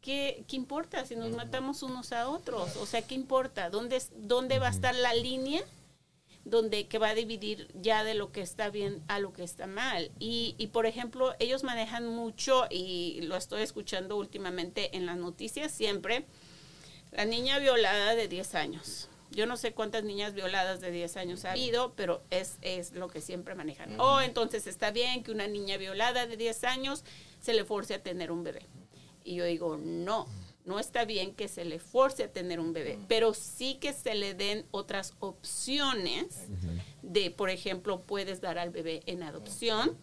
¿qué, qué importa si nos matamos unos a otros? O sea, ¿qué importa? ¿Dónde, dónde va a estar la línea? Donde que va a dividir ya de lo que está bien a lo que está mal. Y, y, por ejemplo, ellos manejan mucho, y lo estoy escuchando últimamente en las noticias siempre, la niña violada de 10 años. Yo no sé cuántas niñas violadas de 10 años ha habido, pero es, es lo que siempre manejan. O entonces está bien que una niña violada de 10 años se le force a tener un bebé. Y yo digo, no, no está bien que se le force a tener un bebé, pero sí que se le den otras opciones de, por ejemplo, puedes dar al bebé en adopción,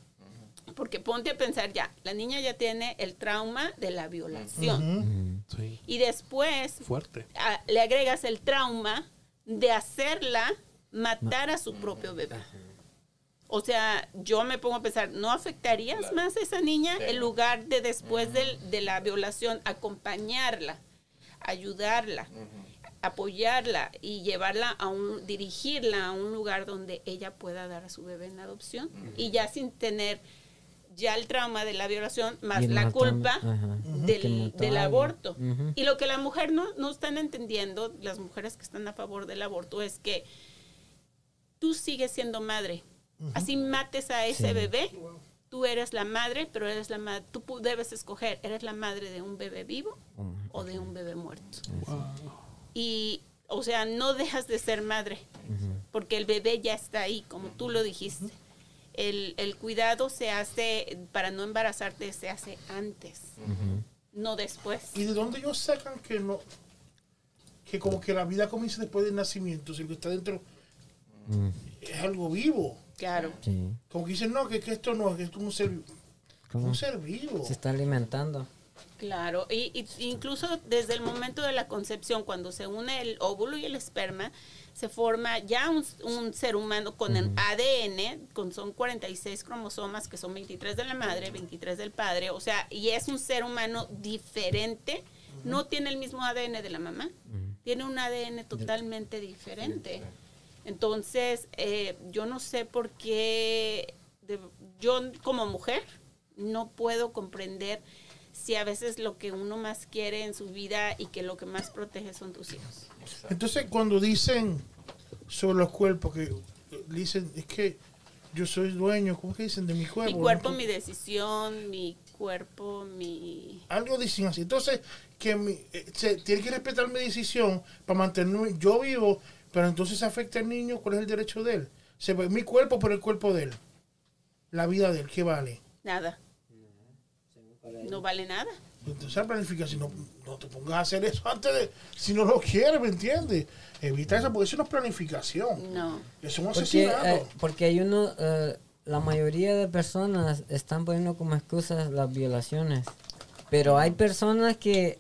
porque ponte a pensar ya, la niña ya tiene el trauma de la violación. Sí. y después Fuerte. a- le agregas el trauma de hacerla matar a su propio bebé. O sea, yo me pongo a pensar, ¿no afectarías Claro. más a esa niña Sí. en lugar de después del- de la violación acompañarla, ayudarla, apoyarla y llevarla a un, dirigirla a un lugar donde ella pueda dar a su bebé en adopción y ya sin tener ya el trauma de la violación más la culpa del, aborto. Y lo que la mujer no, no están entendiendo, las mujeres que están a favor del aborto, es que tú sigues siendo madre. Así mates a ese Sí. bebé, tú eres la madre, pero eres la tú debes escoger, ¿eres la madre de un bebé vivo o de un bebé muerto? Y, o sea, no dejas de ser madre, porque el bebé ya está ahí, como tú lo dijiste. El, el cuidado se hace, para no embarazarte, se hace antes, no después. ¿Y de dónde ellos sacan que no? Que como que la vida comienza después del nacimiento, si el que está dentro es algo vivo. Claro. Sí. Como que dicen, no, que, que esto no, que esto es un ser, ¿Cómo? un ser vivo. Se está alimentando. Claro, y, y incluso desde el momento de la concepción, cuando se une el óvulo y el esperma, se forma ya un, un ser humano con el ADN, con son 46 cromosomas, que son 23 de la madre, 23 del padre, o sea, y es un ser humano diferente, no tiene el mismo ADN de la mamá, tiene un ADN totalmente diferente. Entonces, eh, yo no sé por qué, de- yo como mujer no puedo comprender si a veces lo que uno más quiere en su vida y que lo que más protege son tus hijos. Entonces, cuando dicen sobre los cuerpos, que eh, dicen, es que yo soy dueño, ¿cómo que dicen? De mi cuerpo. Mi cuerpo, ¿no? mi decisión, mi cuerpo, mi... Algo dicen así. Entonces, que mi- eh, se tiene que respetar mi decisión para mantenerme yo vivo, pero entonces afecta al niño, ¿cuál es el derecho de él? Se, ve mi cuerpo, pero el cuerpo de él. La vida de él, ¿qué vale? Nada. No vale nada. Entonces, la planificación, no, no te pongas a hacer eso antes de, si no lo quieres, ¿me entiendes? Evita eso, porque eso no es planificación. No. Es un Porque, asesinato. eh, porque hay uno, eh, la mayoría de personas están poniendo como excusas las violaciones. Pero hay personas que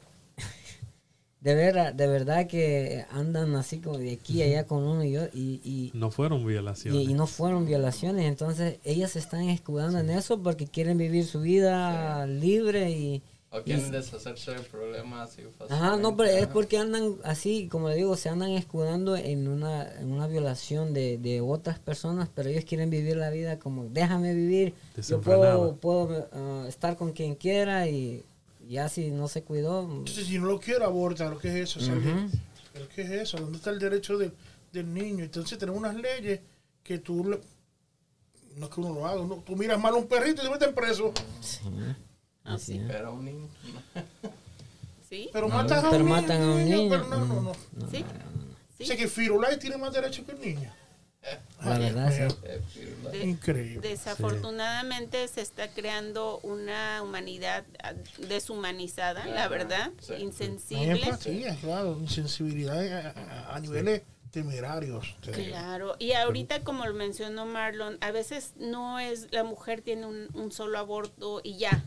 de verdad, de verdad que andan así como de aquí a allá con uno y yo y, y, No fueron violaciones. y no fueron violaciones. Entonces ellas se están escudando en eso porque quieren vivir su vida libre y... O quieren deshacerse del problema así Ajá, no, pero es fácilmente. porque andan así, como le digo, se andan escudando en una, en una violación de, de otras personas, pero ellos quieren vivir la vida como, déjame vivir, yo puedo, puedo ah, estar con quien quiera y ya si no se cuidó, Entonces, si no lo quiero, aborta. ¿Lo que es eso? ¿Pero qué es eso? ¿Dónde está el derecho del, del niño? Entonces, tenemos unas leyes que tú... le- no es que uno lo haga. uno- tú miras mal a un perrito y te meten preso. sí, Ah, así sí. Pero un niño. ¿Sí? Pero matas a Pero un matan a un niño. Pero no, no, no. ¿Sí? O sea que Firulai tiene más derecho que el niño. La verdad, sí. eh, Increíble. Desafortunadamente se está creando una humanidad deshumanizada, la verdad, sí. No hay insensible. empatía, claro. Insensibilidad a, a- a niveles temerarios. te digo. Claro, y ahorita como lo mencionó Marlon, a veces no es, la mujer tiene un, un solo aborto y ya.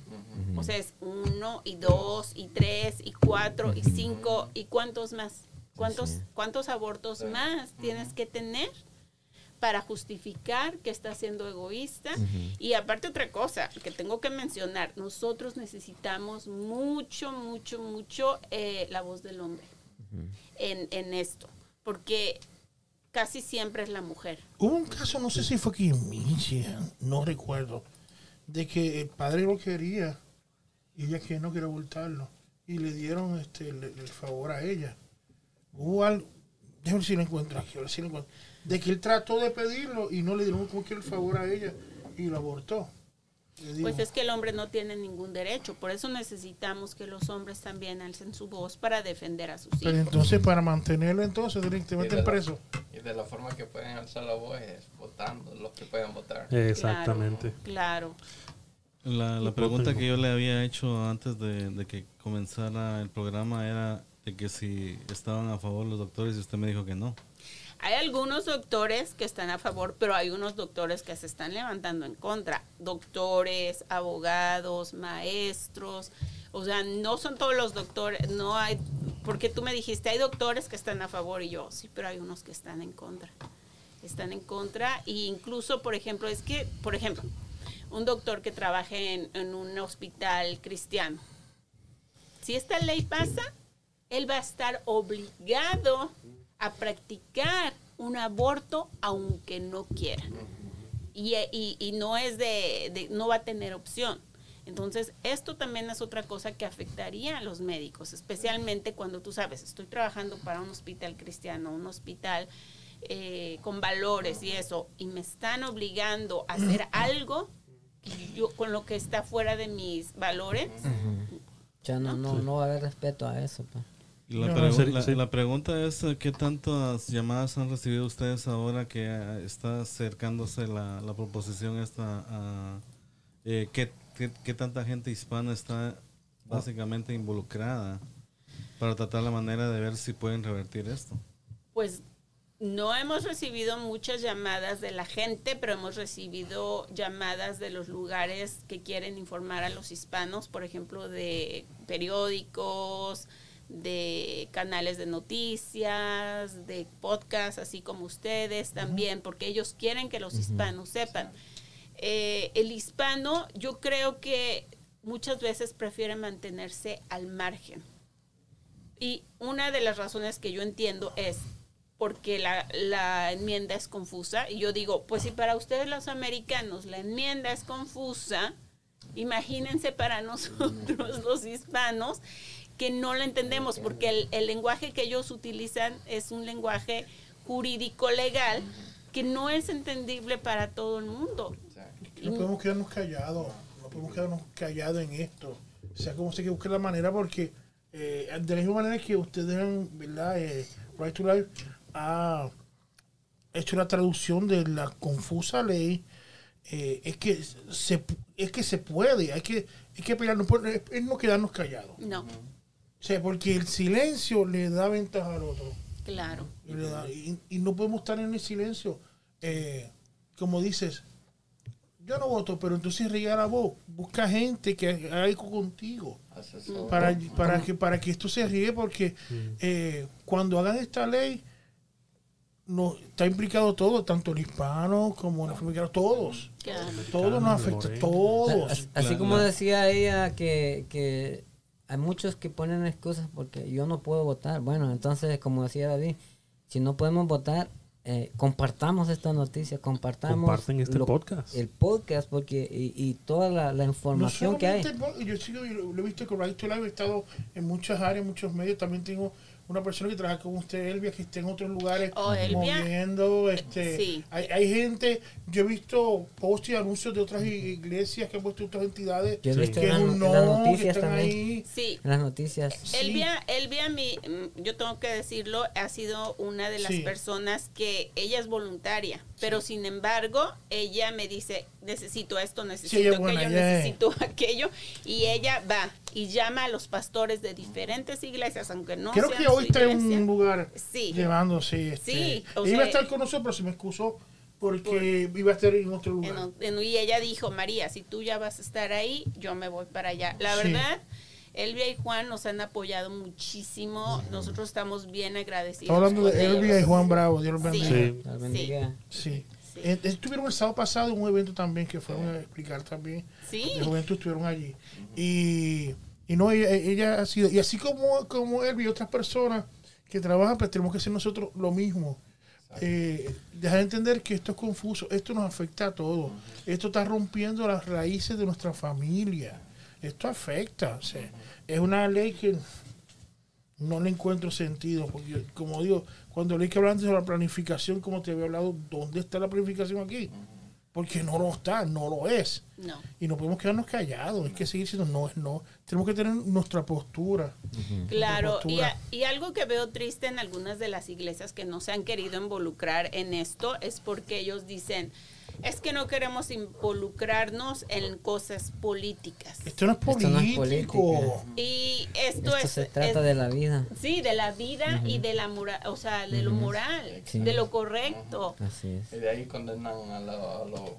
O sea, es uno y dos y tres y cuatro y cinco y cuántos más. ¿Cuántos, Sí. cuántos abortos más tienes que tener para justificar que estás siendo egoísta? Y aparte otra cosa que tengo que mencionar, nosotros necesitamos mucho, mucho, mucho eh, la voz del hombre en, en esto, porque casi siempre es la mujer. Hubo un caso, no sé si fue aquí en Michigan, no recuerdo, de que el padre lo quería y ella que no quería abortarlo. Y le dieron este el, el favor a ella. Hubo algo, déjame ver si lo encuentro aquí, a ver si lo encuentro, de que él trató de pedirlo y no le dieron como que el favor a ella y lo abortó. Pues es que el hombre no tiene ningún derecho, por eso necesitamos que los hombres también alcen su voz para defender a sus pero hijos. entonces para mantenerlo entonces tienen que te Y de meten la- preso. Y de la forma que pueden alzar la voz es votando, los que pueden votar. Exactamente. Claro, La, la Yo pregunta que yo le había hecho antes de, de que comenzara el programa era de que si estaban a favor los doctores y usted me dijo que no. Hay algunos doctores que están a favor, pero hay unos doctores que se están levantando en contra. Doctores, abogados, maestros, o sea, no son todos los doctores, no hay, porque tú me dijiste, hay doctores que están a favor y yo, sí, pero hay unos que están en contra. están en contra. E incluso, por ejemplo, es que, por ejemplo, un doctor que trabaje en, en un hospital cristiano, si esta ley pasa, él va a estar obligado a practicar un aborto aunque no quiera. Y, y- y no es de, de- no va a tener opción. Entonces, esto también es otra cosa que afectaría a los médicos, especialmente cuando tú sabes, estoy trabajando para un hospital cristiano, un hospital eh, con valores y eso, y me están obligando a hacer <clears throat> algo yo, con lo que está fuera de mis valores. Ya no, no, no va a haber respeto a eso. pues. Y la, No, pregu- sí, la- sí. la pregunta es, eh, ¿qué tantas llamadas han recibido ustedes ahora que eh, está acercándose la, la proposición esta? a, eh, ¿qué, qué, qué tanta gente hispana está básicamente involucrada para tratar la manera de ver si pueden revertir esto? Pues no hemos recibido muchas llamadas de la gente, pero hemos recibido llamadas de los lugares que quieren informar a los hispanos, por ejemplo, de periódicos, de canales de noticias, de podcasts, así como ustedes también, porque ellos quieren que los hispanos sepan. Eh, el hispano, yo creo que muchas veces prefiere mantenerse al margen. Y una de las razones que yo entiendo es porque la, la enmienda es confusa. Y yo digo, pues si para ustedes los americanos la enmienda es confusa, imagínense para <laughs> nosotros los hispanos que no la entendemos, porque el, el lenguaje que ellos utilizan es un lenguaje jurídico legal que no es entendible para todo el mundo. No podemos quedarnos callados, no podemos quedarnos callados en esto. O sea, como se que busque la manera, porque eh, de la misma manera que ustedes han, ¿verdad? Eh, right to Life ha hecho la traducción de la confusa ley, eh, es que se es que se puede, hay que, hay que pelear, no, es no quedarnos callados. No, O sea, porque el silencio le da ventaja al otro. claro. Y, le da- y- y no podemos estar en el silencio. Eh, como dices, yo no voto, pero entonces riega la voz. Busca gente que haga algo contigo Asesor. para, para, que, para que esto se riegue, porque eh, cuando hagan esta ley, no, está implicado todo, tanto el hispano como el afroamericano, todos. Claro. Todos nos afecta, todos. As- Así como decía ella que, que hay muchos que ponen excusas porque yo no puedo votar. Bueno, entonces, como decía David, si no podemos votar, eh, compartamos esta noticia, compartamos Comparten este lo- podcast. el podcast porque y, y toda la, la No información que hay. yo sigo, yo lo he visto con Right to Life, he estado en muchas áreas, muchos medios, también tengo una persona que trabaja con usted, Elvia, que está en otros lugares Oh, Elvia. moviendo, este, Sí. hay, hay gente, yo he visto posts y anuncios de otras iglesias que han puesto otras entidades, Yo he visto que en no- en las noticias están también. ahí. Sí, En las noticias. Sí. Elvia, Elvia mi, mm, yo tengo que decirlo, ha sido una de las Sí. personas que ella es voluntaria, pero sin embargo, ella me dice, necesito esto, necesito aquello, buena, necesito <laughs> aquello, y ella va y llama a los pastores de diferentes iglesias, aunque no Creo sean que hoy está en un lugar Sí. llevándose. Este, Sí, o iba sea, a estar con nosotros, pero se me excusó porque iba a estar en otro lugar. En en- y ella dijo, María, si tú ya vas a estar ahí, yo me voy para allá. La Sí. verdad, Elvia y Juan nos han apoyado muchísimo. Nosotros estamos bien agradecidos. Estaba hablando de ellos. Elvia y Juan Bravo, Dios los Sí. bendiga. Sí. Bendiga. Sí. Sí. Eh, Estuvieron el sábado pasado en un evento también que fueron a explicar también. Sí. De juventud estuvieron allí. Y, y no, ella, ella ha sido, y así como, como él y otras personas que trabajan, pues tenemos que hacer nosotros lo mismo. Eh, dejar de entender que esto es confuso, esto nos afecta a todos. Esto está rompiendo las raíces de nuestra familia. Esto afecta. o sea, es una ley que no le encuentro sentido. Porque, como digo, cuando leí que hablan de la planificación, como te había hablado, ¿dónde está la planificación aquí? Porque no lo está, no lo es. No. Y no podemos quedarnos callados, hay que seguir diciendo no es no. Tenemos que tener nuestra postura. Claro, y, postura. a- y algo que veo triste en algunas de las iglesias que no se han querido involucrar en esto es porque ellos dicen, es que no queremos involucrarnos en cosas políticas. Esto no es Esto no es político. Y esto, Esto es... se trata es- de la vida. Sí, de la vida y de la moral, o sea, de lo moral, Sí. de lo correcto. Así es. Y de ahí condenan a lo, a lo-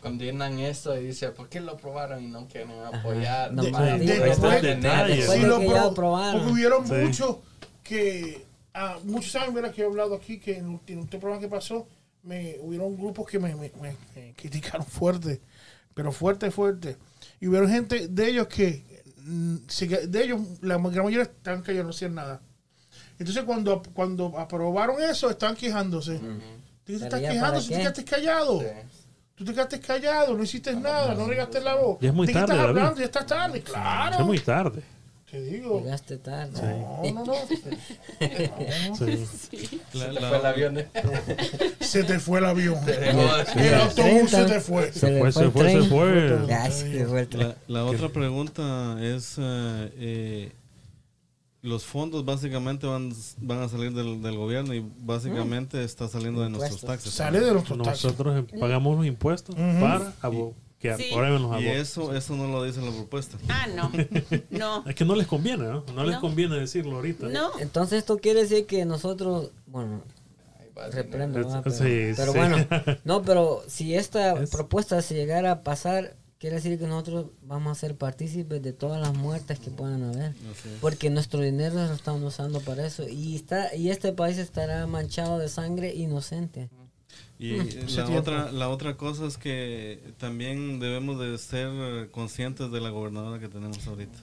condenan eso y dicen, ¿por qué lo aprobaron y no quieren apoyar? No, De- de- no de- detalles. Después Sí, lo que pro- ya lo probaron. Porque hubieron Sí. muchos que, ah, muchos saben, ¿verdad? Que he hablado aquí, que en el último programa que pasó, me hubieron grupos que me, me- me- me criticaron fuerte, pero fuerte, fuerte. Y hubieron gente de ellos que, mm, de ellos, la gran mayoría estaban callados, no hacían nada. Entonces cuando, cuando aprobaron eso, estaban quejándose. ¿Tú te ¿Pero estás ya quejando si te quedaste callado? Tú te quedaste callado, no hiciste nada, no regaste la voz. Ya es muy ¿De qué tarde, estás hablando? Ya está tarde, claro. Es muy tarde. Te digo. Llegaste tarde. No, no, no. <laughs> Sí. La- Se la- fue el avión. ¿eh? <laughs> Se te fue el avión. El autobús se 30. te fue. Se Fue, fue se fue, se fue. Ya, se fue el tren. La, la otra pregunta es, eh, eh, los fondos básicamente van, van a salir del, del gobierno y básicamente está saliendo de nuestros Impuestos. taxes. Sale de nuestros taxis. Nosotros pagamos los impuestos para que Sí. aprueben los Y abortos. eso, eso no lo dice la propuesta. Ah, no. No. <laughs> Es que no les conviene, ¿no? No, les No. conviene decirlo ahorita. No. Entonces esto quiere decir que nosotros, bueno, reprendo, ¿verdad? pero, sí, pero sí. bueno, <laughs> no, pero si esta Es- propuesta se llegara a pasar, quiere decir que nosotros vamos a ser partícipes de todas las muertes que puedan haber, porque nuestro dinero lo estamos usando para eso y está y este país estará manchado de sangre inocente. Y Ese la tiempo. otra, la otra cosa es que también debemos de ser conscientes de la gobernadora que tenemos ahorita.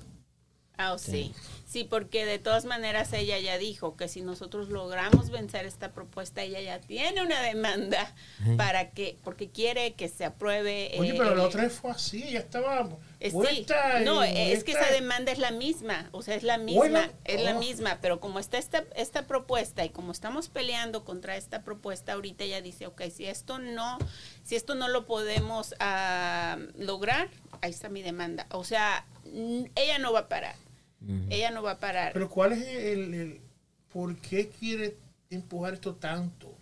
Ah, sí. Sí, porque de todas maneras ella ya dijo que si nosotros logramos vencer esta propuesta, ella ya tiene una demanda para que, porque quiere que se apruebe. Oye, eh, pero la el- otra vez fue así, ya estaba eh, sí. puesta. No, es que esa demanda es la misma, o sea, es la misma, Bueno, es la oh. misma, pero como está esta, esta propuesta y como estamos peleando contra esta propuesta, ahorita ella dice, ok, si esto no, si esto no lo podemos ah, lograr, ahí está mi demanda. O sea, ella no va a parar, ella no va a parar. Pero ¿cuál es el, el- ¿Por qué quiere empujar esto tanto?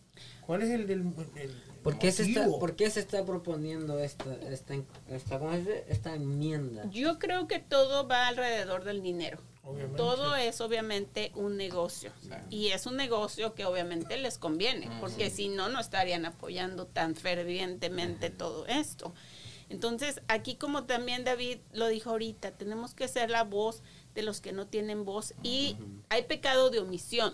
¿Cuál es el, el, el ¿Por qué, se está, motivo? ¿Por qué se está proponiendo esta, esta, esta, esta enmienda? Yo creo que todo va alrededor del dinero. Obviamente. Todo es obviamente un negocio. Y es un negocio que obviamente les conviene, porque si no, no estarían apoyando tan fervientemente todo esto. Entonces, aquí como también David lo dijo ahorita, tenemos que ser la voz de los que no tienen voz y hay pecado de omisión.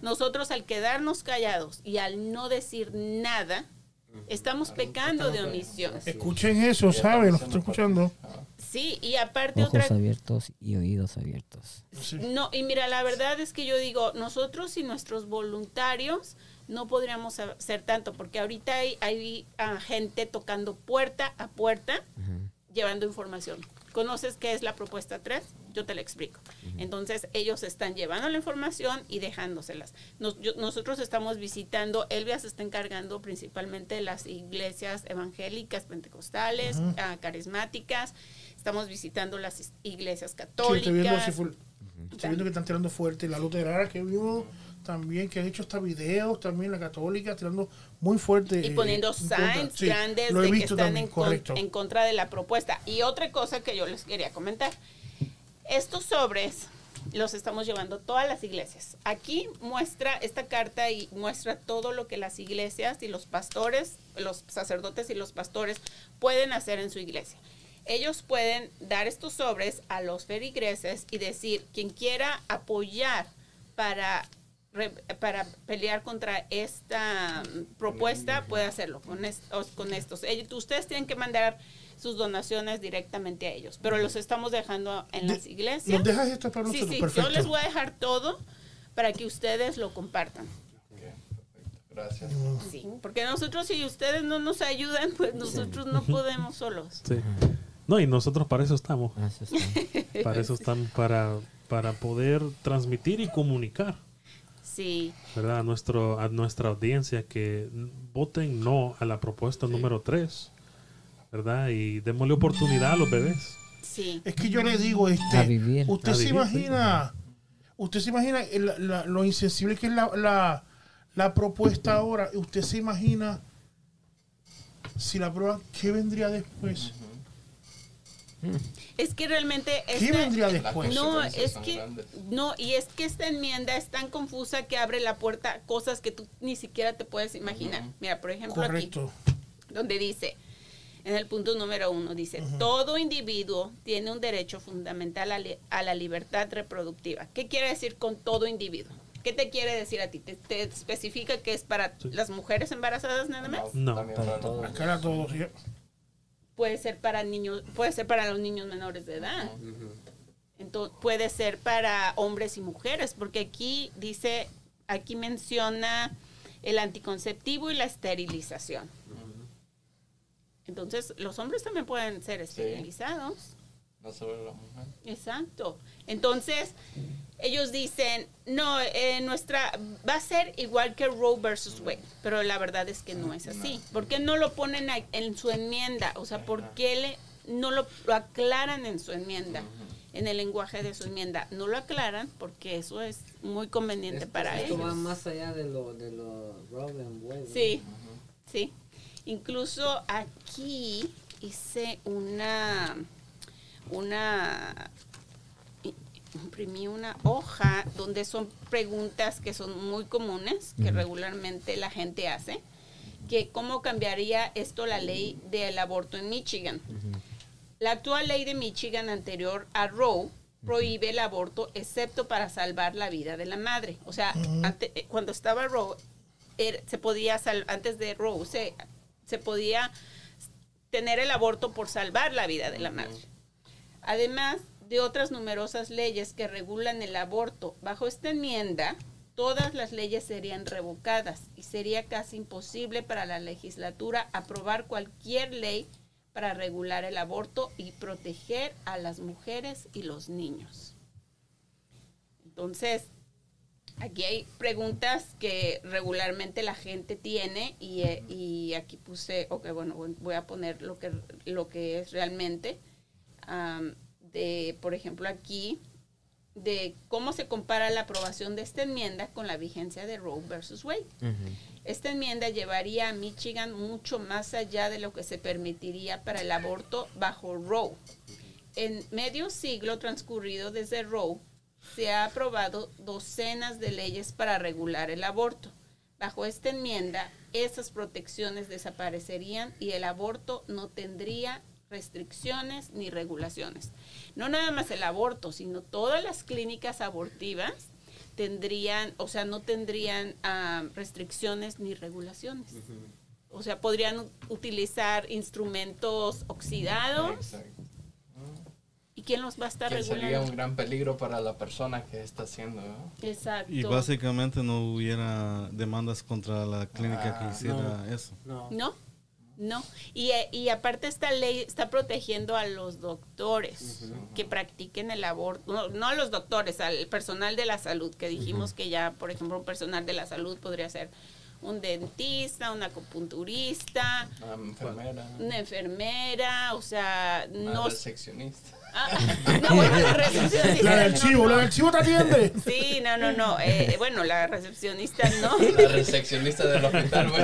Nosotros al quedarnos callados y al no decir nada, estamos pecando de omisión. Escuchen eso, ¿saben? Lo que estoy escuchando. Sí, y aparte Ojos otra abiertos y oídos abiertos. Sí. No, y mira, la verdad es que yo digo, nosotros y nuestros voluntarios no podríamos hacer tanto, porque ahorita hay, hay ah, gente tocando puerta a puerta llevando información. ¿Conoces qué es la propuesta 3? Yo te la explico. Entonces, ellos están llevando la información y dejándoselas. Nos- yo- nosotros estamos visitando, Elvia se está encargando principalmente de las iglesias evangélicas, pentecostales, ah, carismáticas. Estamos visitando las iglesias Sí, católicas. estoy viendo, si fue- estoy viendo que están tirando fuerte. La luterana que vimos también, que han hecho hasta videos, también la católica, tirando muy fuerte. y eh, poniendo signs Sí, grandes de que están también, en, correcto. en contra de la propuesta. Y otra cosa que yo les quería comentar. Estos sobres los estamos llevando todas las iglesias. Aquí muestra esta carta y muestra todo lo que las iglesias y los pastores, los sacerdotes y los pastores pueden hacer en su iglesia. Ellos pueden dar estos sobres a los feligreses y decir, quien quiera apoyar para para pelear contra esta propuesta puede hacerlo con, estos, con estos. Ellos- ustedes tienen que mandar sus donaciones directamente a ellos, pero los estamos dejando en De- las iglesias. ¿Nos dejas esto para Sí, nosotros? sí, Perfecto. yo les voy a dejar todo para que ustedes lo compartan. Ok, perfecto. Gracias. Sí, porque nosotros si ustedes no nos ayudan, pues nosotros no podemos solos. Sí. No, y nosotros para eso estamos. Para eso estamos, para, para poder transmitir y comunicar, Sí, ¿verdad? A, nuestro, a nuestra audiencia que voten no a la propuesta número 3, ¿verdad? Y démosle oportunidad a los bebés. sí. Es que yo le digo, este, usted se imagina, usted se imagina el- la- lo insensible que es la, la, la propuesta ahora, usted se imagina si la prueba, ¿qué vendría después? Es que realmente ¿Qué esta- vendría Las después? No, es que no, y es que esta enmienda es tan confusa que abre la puerta a cosas que tú ni siquiera te puedes imaginar. Mira, por ejemplo, Correcto. aquí, donde dice, en el punto número uno, dice, todo individuo tiene un derecho fundamental a, li- a la libertad reproductiva. ¿Qué quiere decir con todo individuo? ¿Qué te quiere decir a ti? ¿Te, te especifica que es para las mujeres embarazadas nada más? No. Para para todos. los- Acá era todo, sí. Puede ser para niños, puede ser para los niños menores de edad. Entonces, puede ser para hombres y mujeres, porque aquí dice, aquí menciona el anticonceptivo y la esterilización. Entonces, los hombres también pueden ser esterilizados. No solo la mujer. Exacto. Entonces, ellos dicen, no, eh, nuestra va a ser igual que Roe versus Wade, pero la verdad es que no es así. ¿Por qué no lo ponen en su enmienda? O sea, ¿por qué le, no lo, lo aclaran en su enmienda? En el lenguaje de su enmienda. No lo aclaran porque eso es muy conveniente Esto- para esto va ellos. más allá de lo de lo Robin Wade, ¿no? Sí, sí. Incluso aquí hice una, una, imprimí una hoja donde son preguntas que son muy comunes, que regularmente la gente hace, que cómo cambiaría esto la ley del aborto en Michigan. La actual ley de Michigan anterior a Roe prohíbe el aborto excepto para salvar la vida de la madre. O sea, ante- eh, cuando estaba Roe, er- se podía, sal- antes de Roe, se, se podía tener el aborto por salvar la vida de la madre. Además de otras numerosas leyes que regulan el aborto, bajo esta enmienda, todas las leyes serían revocadas y sería casi imposible para la legislatura aprobar cualquier ley para regular el aborto y proteger a las mujeres y los niños. Entonces, aquí hay preguntas que regularmente la gente tiene y, eh, y aquí puse, ok, bueno, voy a poner lo que, lo que es realmente, por ejemplo, aquí, de cómo se compara la aprobación de esta enmienda con la vigencia de Roe versus Wade. Esta enmienda llevaría a Michigan mucho más allá de lo que se permitiría para el aborto bajo Roe. En medio siglo transcurrido desde Roe, se ha aprobado docenas de leyes para regular el aborto. Bajo esta enmienda, esas protecciones desaparecerían y el aborto no tendría restricciones ni regulaciones. No nada más el aborto, sino todas las clínicas abortivas tendrían, o sea, no tendrían ah, restricciones ni regulaciones. O sea, podrían utilizar instrumentos oxidados. ¿Y quién los va a estar Que sería regulando? un gran peligro para la persona que está haciendo, ¿no? Exacto. Y básicamente no hubiera demandas contra la clínica que Ah, hiciera eso. No. No, no. Y, y aparte esta ley está protegiendo a los doctores que practiquen el aborto, no, no a los doctores, al personal de la salud, que dijimos que ya, por ejemplo, un personal de la salud podría ser un dentista, un acupunturista, Una enfermera, una enfermera, o sea, una no... <laughs> No, bueno, la recepcionista La del no, chivo, no. la del chivo te atiende. Sí, no, no, no. eh, bueno, la recepcionista no. La recepcionista del hospital, güey.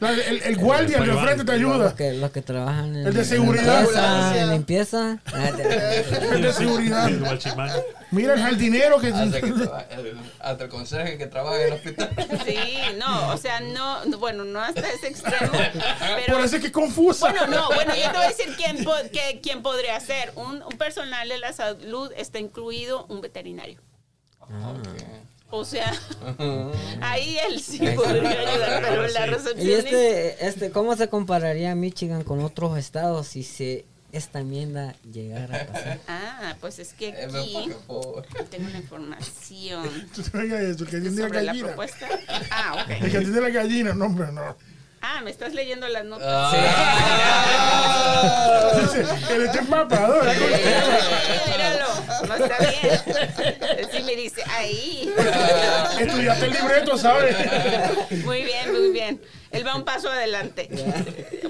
No, el, el guardia de frente te Los ayuda. que, los que trabajan en, El de seguridad. limpieza, en limpieza. Ah, El de seguridad. El guachimán. Mira el jardinero que... hasta, que hasta el conserje que trabaja en el hospital. <laughs> Sí, no, o sea, no, no, bueno, no hasta ese extremo, pero... Por eso es que es confusa. Bueno, no, bueno, yo te voy a decir quién, po- que- quién podría ser. Un, un personal de la salud está incluido un veterinario. O sea, <laughs> ahí él sí podría ayudar, pero la Y recepcionista... este, este, ¿cómo se compararía Michigan con otros estados si se esta enmienda llegara a pasar? <laughs> Ah, pues es que Eh, aquí tengo una información <laughs> sobre la gallina. propuesta. Ah, El que ok. atiende la gallina, no, hombre, no. Ah, me estás leyendo las notas. Ah. El este empapador. Sí, <laughs> míralo, no está bien. Sí me dice, ahí. Estudiaste el libreto, ¿sabes? Muy bien, muy bien. Él va un paso adelante.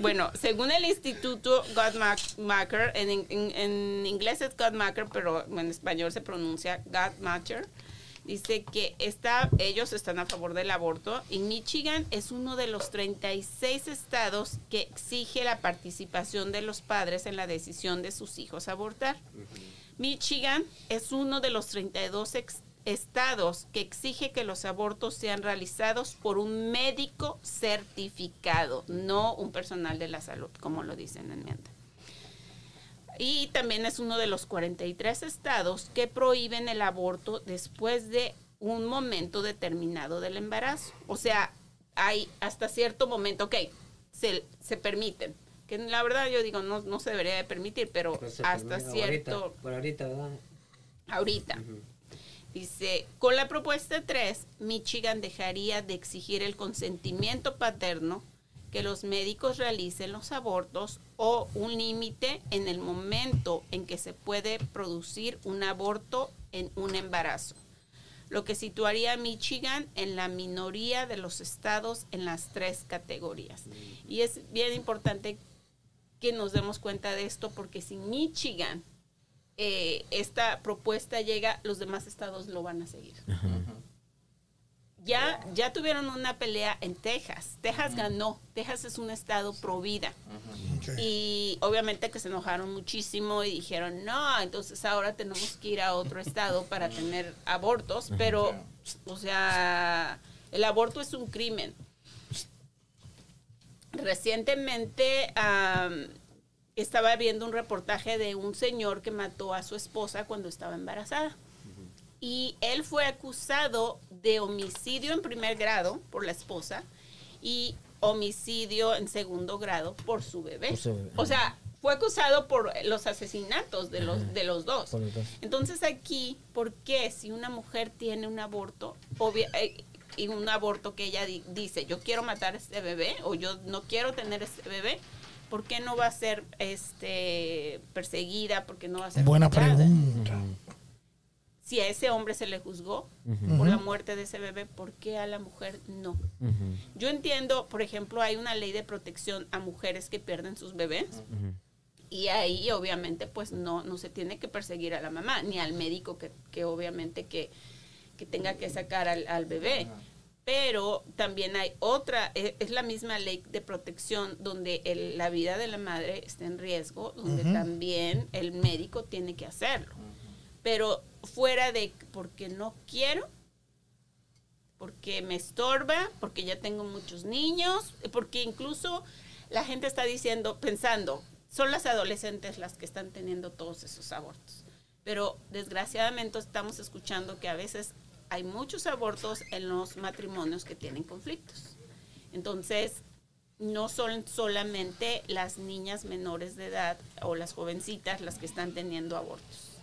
Bueno, según el Instituto Godmaker, en, en, en inglés es Godmaker, pero en español se pronuncia Godmacher, dice que está, ellos están a favor del aborto y Michigan es uno de los 36 estados que exige la participación de los padres en la decisión de sus hijos abortar. Michigan es uno de los 32 ex- estados que exige que los abortos sean realizados por un médico certificado, no un personal de la salud, como lo dice en enmienda. Y también es uno de los 43 estados que prohíben el aborto después de un momento determinado del embarazo. O sea, hay hasta cierto momento, ok, se, se permiten. Que la verdad yo digo, no, no se debería de permitir, pero hasta cierto Ahorita, por ahorita, ¿verdad? ahorita. Dice, con la propuesta 3, Michigan dejaría de exigir el consentimiento paterno que los médicos realicen los abortos o un límite en el momento en que se puede producir un aborto en un embarazo, lo que situaría a Michigan en la minoría de los estados en las tres categorías. Y es bien importante que nos demos cuenta de esto porque si Michigan eh, esta propuesta llega, los demás estados lo van a seguir. Ya, ya tuvieron una pelea en Texas. Texas ganó. Texas es un estado pro vida. Y obviamente que se enojaron muchísimo y dijeron, no, entonces ahora tenemos que ir a otro estado para tener abortos. Pero, o sea, el aborto es un crimen. Recientemente am, estaba viendo un reportaje de un señor que mató a su esposa cuando estaba embarazada. Y él fue acusado de homicidio en primer grado por la esposa y homicidio en segundo grado por su bebé. Por su bebé. O sea, fue acusado por los asesinatos de los, de los dos. Entonces aquí, ¿por qué si una mujer tiene un aborto, obvia- eh, y un aborto que ella di- dice, yo quiero matar a este bebé o yo no quiero tener este bebé, ¿por qué no va a ser este perseguida? ¿Por qué no va a ser Buena juzgada? pregunta. Si a ese hombre se le juzgó por la muerte de ese bebé, ¿por qué a la mujer no? Yo entiendo, por ejemplo, hay una ley de protección a mujeres que pierden sus bebés. Y ahí obviamente pues no, no se tiene que perseguir a la mamá, ni al médico que, que obviamente que, que tenga que sacar al, al bebé. Pero también hay otra, e- es la misma ley de protección donde el- la vida de la madre está en riesgo, donde también el médico tiene que hacerlo. Pero fuera de porque no quiero, porque me estorba, porque ya tengo muchos niños, porque incluso la gente está diciendo, pensando, son las adolescentes las que están teniendo todos esos abortos. Pero desgraciadamente estamos escuchando que a veces hay muchos abortos en los matrimonios que tienen conflictos. Entonces, no son solamente las niñas menores de edad o las jovencitas las que están teniendo abortos.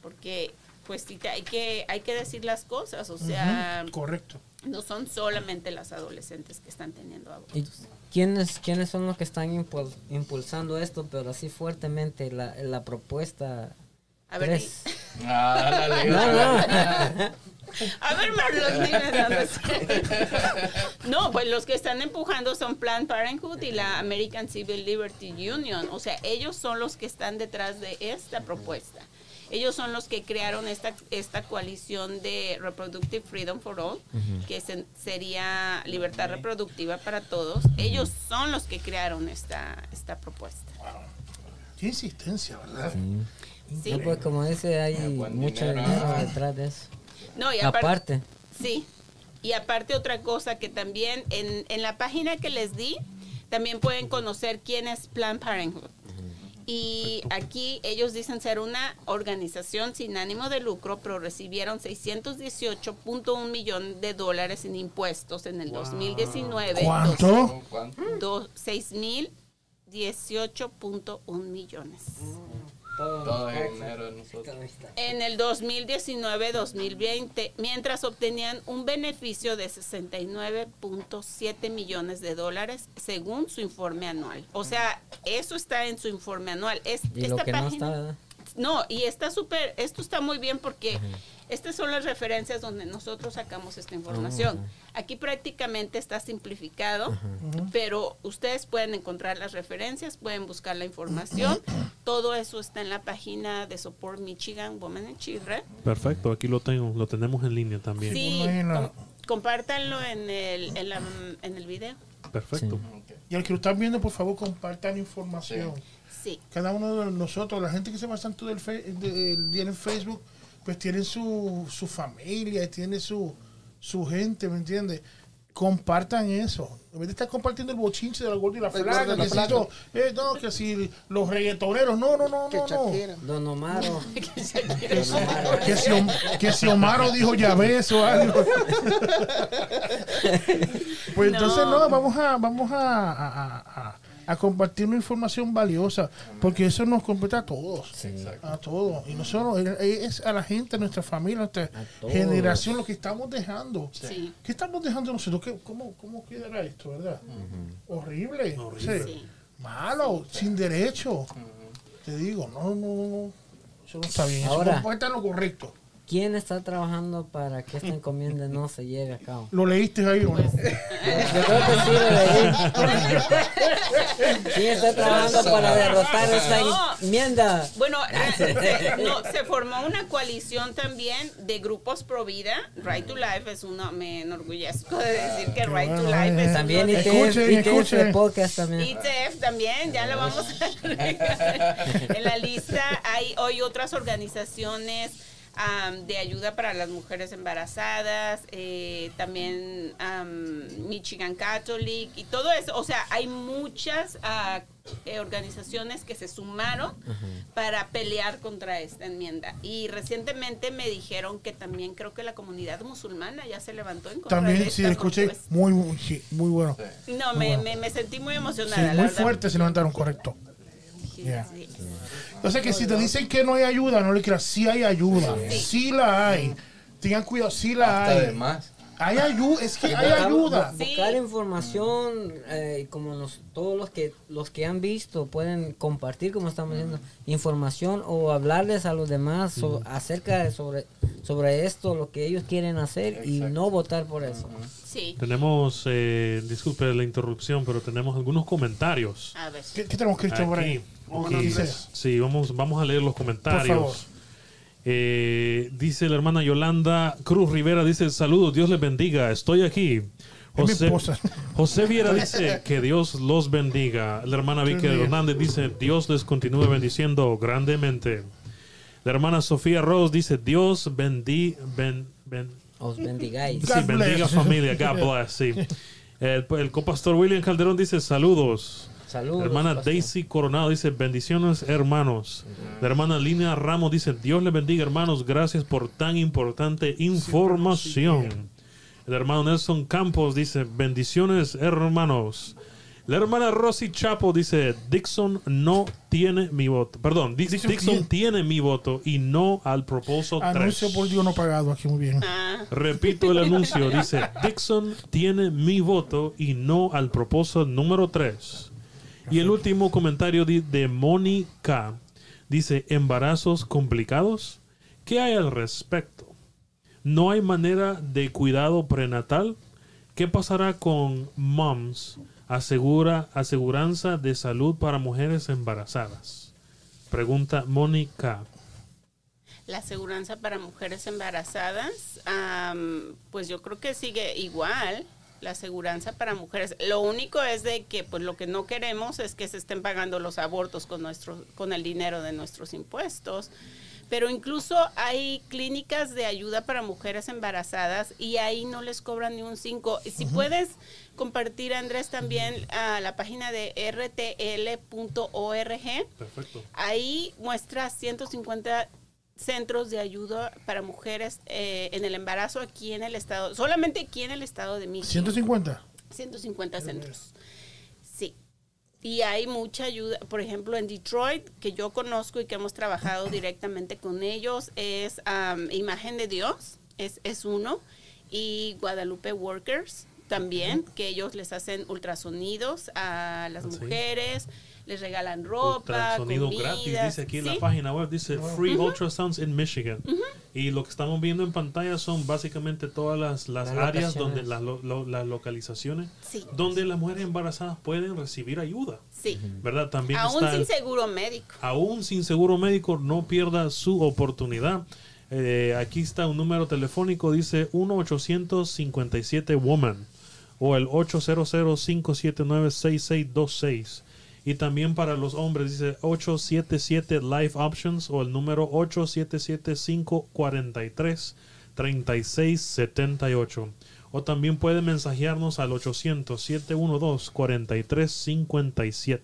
Porque pues sí, te- hay que hay que decir las cosas, o sea, Correcto. no son solamente las adolescentes que están teniendo abortos. ¿Y quiénes, quiénes son los que están impul- impulsando esto, pero así fuertemente, la, la propuesta? A ver, tres? <laughs> Ah, dale, No, no. <laughs> A ver, <laughs> dime. No, pues los que están empujando son Planned Parenthood y la American Civil Liberty Union. O sea, ellos son los que están detrás de esta propuesta. Ellos son los que crearon esta, esta coalición de Reproductive Freedom for All, que se- sería libertad reproductiva para todos. Ellos son los que crearon esta, esta propuesta. Qué insistencia, ¿verdad? Sí. No, pues como dice, hay buen mucho dinero. dinero detrás de eso. No, y aparte, Aparte, Sí, y aparte otra cosa que también en, en la página que les di, también pueden conocer quién es Planned Parenthood. Y aquí ellos dicen ser una organización sin ánimo de lucro, pero recibieron 618.1 millón de dólares en impuestos en el 2019. ¿Cuánto? ¿Cuánto? Dos, 6.018.1 millones. Todo dinero de nosotros. en el 2019-2020, mientras obtenían un beneficio de 69.7 millones de dólares según su informe anual. O sea, eso está en su informe anual. Es, y lo que no está, no, y está súper, esto está muy bien porque estas son las referencias donde nosotros sacamos esta información. Aquí prácticamente está simplificado, pero ustedes pueden encontrar las referencias, pueden buscar la información. <coughs> Todo eso está en la página de Support Michigan Women and Children. Perfecto, aquí lo tengo, lo tenemos en línea también. Sí, com- compártanlo en el, en, la- en el video. Perfecto. Y al que lo están viendo, por favor, compartan información. Sí. Cada uno de nosotros, la gente que se basa tanto del, fe- del día en Facebook, pues tiene su, su familia, tiene su, su gente, ¿me entiendes? compartan eso. En vez de estar compartiendo el bochinche de la gorda y la flaca, que yo, eh, no, que si los reggaetoneros, no, no, no, Que no, no. Don Omaro. <laughs> Que si, que si Omaro dijo ya ves o algo. <laughs> pues entonces no, vamos a, vamos a, a- a- a- compartir una información valiosa, porque eso nos compete a todos. A todos. Y no solo, es- a la gente, a nuestra familia, a nuestra generación, lo que estamos dejando. Sí. ¿Qué estamos dejando nosotros? ¿Qué- cómo, ¿Cómo quedará esto, verdad? Horrible. Horrible. Sí. Malo, sin derecho. Te digo, no, no, no. Eso no está bien. Ahora- Eso está en lo correcto. ¿Quién está trabajando para que esta encomienda no se lleve a cabo? ¿Lo leíste ahí o no? Yo creo que sí lo leí. <laughs> ¿Quién está trabajando para derrotar esta enmienda? Bueno, <laughs> eh, no, se formó una coalición también de grupos pro vida. Right to Life es uno, me enorgullezco de decir que Right to Life eh. es También uno. ITF, Escuchen, ITF escuchen. Podcast también. ITF también, ya lo vamos a agregar <laughs> en la lista. Hay hoy otras organizaciones am, de ayuda para las mujeres embarazadas, eh, también am, Michigan Catholic y todo eso. O sea, hay muchas ah, eh, organizaciones que se sumaron para pelear contra esta enmienda. Y recientemente me dijeron que también creo que la comunidad musulmana ya se levantó en contra de También, esta sí, escuché. Muy, muy, sí, muy bueno. No, me, me, me sentí muy Sí, emocionada. la muy verdad. fuerte se levantaron, correcto. Sí, Yeah. sí. Entonces, que si te dicen que no hay ayuda, no le creas. Sí hay ayuda. Sí la hay. Tengan cuidado, sí la Hasta hay. más. Hay ayuda, es que hay Buscar- ayuda. bu- Sí. Buscar información, eh, como nos, todos los que los que han visto pueden compartir, como estamos diciendo, información o hablarles a los demás so- acerca de sobre sobre esto, lo que ellos quieren hacer y no votar por eso. Sí. Tenemos, eh, disculpe la interrupción, pero tenemos algunos comentarios. A ver. ¿Qué, qué tenemos, Cristian, por ahí? Sí, vamos, vamos a leer los Por favor. comentarios. Eh, dice la hermana Yolanda Cruz Rivera, dice, saludos, Dios les bendiga, estoy aquí. José. José Viera dice que Dios los bendiga. La hermana Vicky. Hernández dice, Dios les continúe bendiciendo grandemente. La hermana Sofía Rose dice, Dios bendi, ben, ben- Os bendigáis. sí, bendiga familia, God bless, sí. <laughs> El, el copastor William Calderón dice, saludos. Saludos. La hermana pastor. Daisy Coronado dice, bendiciones hermanos. La hermana Lina Ramos dice, Dios les bendiga hermanos, gracias por tan importante información. El hermano Nelson Campos dice, bendiciones hermanos. La hermana Rosy Chapo dice, Dixon no tiene mi voto. Perdón, Dix- Dixon tiene mi voto y no al proposal 3. Anuncio por Dios no pagado aquí, muy bien. Ah, <laughs> Repito el anuncio, dice, Dixon tiene mi voto y no al proposal número 3. Y el último comentario de Mónica dice, embarazos complicados. ¿Qué hay al respecto? ¿No hay manera de cuidado prenatal? ¿Qué pasará con moms? Asegura, aseguranza de salud para mujeres embarazadas. Pregunta Mónica. la aseguranza para mujeres embarazadas, pues yo creo que sigue igual la aseguranza para mujeres. Lo único es de que pues lo que no queremos es que se estén pagando los abortos con nuestro con el dinero de nuestros impuestos. Pero incluso hay clínicas de ayuda para mujeres embarazadas y ahí no les cobran ni un 5. Si puedes compartir, Andrés, también a la página de rtl.org. Perfecto. Ahí muestra 150 centros de ayuda para mujeres eh, en el embarazo aquí en el estado, solamente aquí en el estado de Michigan. 150. 150 centros. Sí. Y hay mucha ayuda, por ejemplo, en Detroit, que yo conozco y que hemos trabajado <laughs> directamente con ellos, es am, Imagen de Dios, es, es uno, y Guadalupe Workers también, que ellos les hacen ultrasonidos a las Ah, sí. Les regalan ropa, sonido comida. gratis, dice aquí en la página web, dice Free Ultrasounds in Michigan. Y lo que estamos viendo en pantalla son básicamente todas las, las Las áreas donde las, lo- lo- las localizaciones Sí. donde las mujeres embarazadas pueden recibir ayuda, Sí. ¿verdad? También Aún está sin el- seguro médico. aún sin seguro médico, no pierda su oportunidad. Eh, aquí está un número telefónico, dice 1-857-WOMAN o el 800-579-6626. Y también para los hombres dice 877 Life Options o el número 3678. O también puede mensajearnos al 800-712-4357.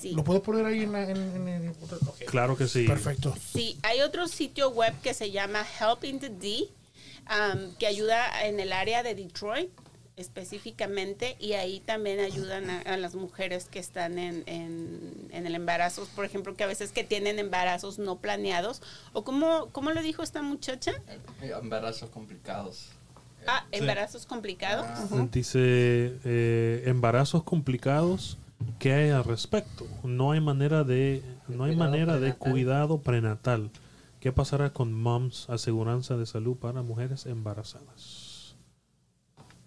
Sí. ¿Lo puedes poner ahí en, la, en, en. Claro que sí. Perfecto. Sí, hay otro sitio web que se llama Help in the D, um, que ayuda en el área de Detroit específicamente y ahí también ayudan a, a las mujeres que están en, en, en el embarazo, por ejemplo, que a veces que tienen embarazos no planeados, o como, ¿cómo lo dijo esta muchacha? Eh, Embarazos complicados. Ah, embarazos complicados. Dice, eh, embarazos complicados, ¿qué hay al respecto? No hay manera de, no hay Cuidado manera de prenatal. cuidado prenatal. ¿Qué pasará con MOMS, aseguranza de salud para mujeres embarazadas?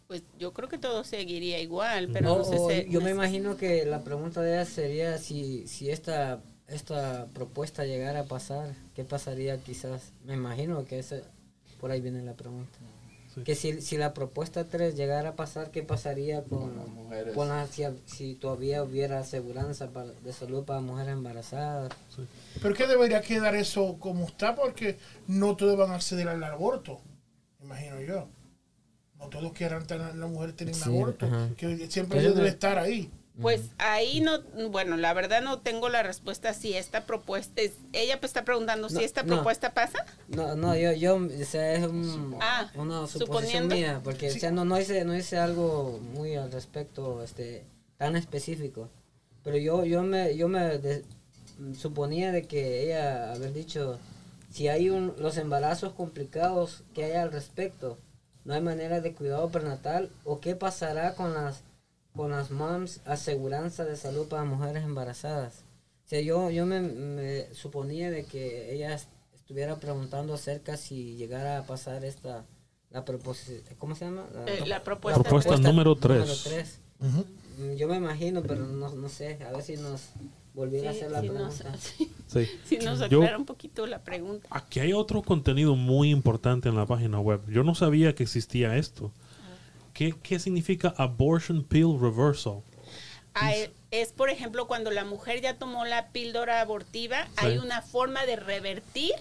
Pues yo creo que todo seguiría igual, pero O- no sé si- yo me imagino que la pregunta de ella sería si, si esta, esta propuesta llegara a pasar, ¿qué pasaría quizás? Me imagino que ese, por ahí viene la pregunta. Sí. Que si, si la propuesta 3 llegara a pasar, ¿qué pasaría con, Con las mujeres. con la- si, si todavía hubiera aseguranza para- de salud para mujeres embarazadas? Pero que debería quedar eso como está porque no todos van a acceder al aborto, imagino yo. No todos quieran tener la mujer tener un Sí, aborto, ajá. que siempre debe no- estar ahí. Pues ahí no, bueno, la verdad no tengo la respuesta si esta propuesta es, ella pues está preguntando No, si esta no. propuesta pasa. No, no, yo, yo, o sea, es un- Ah, una suposición suponiendo. mía, porque, o sea, no, no hice, no hice algo muy al respecto, este, tan específico. Pero yo, yo me, yo me de- suponía de que ella haber dicho, si hay un, los embarazos complicados que hay al respecto, no hay manera de cuidado prenatal, o qué pasará con las, con las moms aseguranza de salud para mujeres embarazadas. O sea, yo, yo me, me suponía de que ella est- estuviera preguntando acerca si llegara a pasar esta, la proposición, ¿cómo se llama? Eh, la La propuesta. propuesta número tres. tres. Ujú. Mm, Yo me imagino, pero no, no sé, a ver si nos volviera a hacer la nos, pregunta. sí, Sí. <laughs> sí nos Yo- aclara un poquito la pregunta. Aquí hay otro contenido muy importante en la página web. Yo no sabía que existía esto. ¿Qué, qué significa abortion pill reversal? Ah, eh, es, por ejemplo, cuando la mujer ya tomó la píldora abortiva, hay una forma de revertir.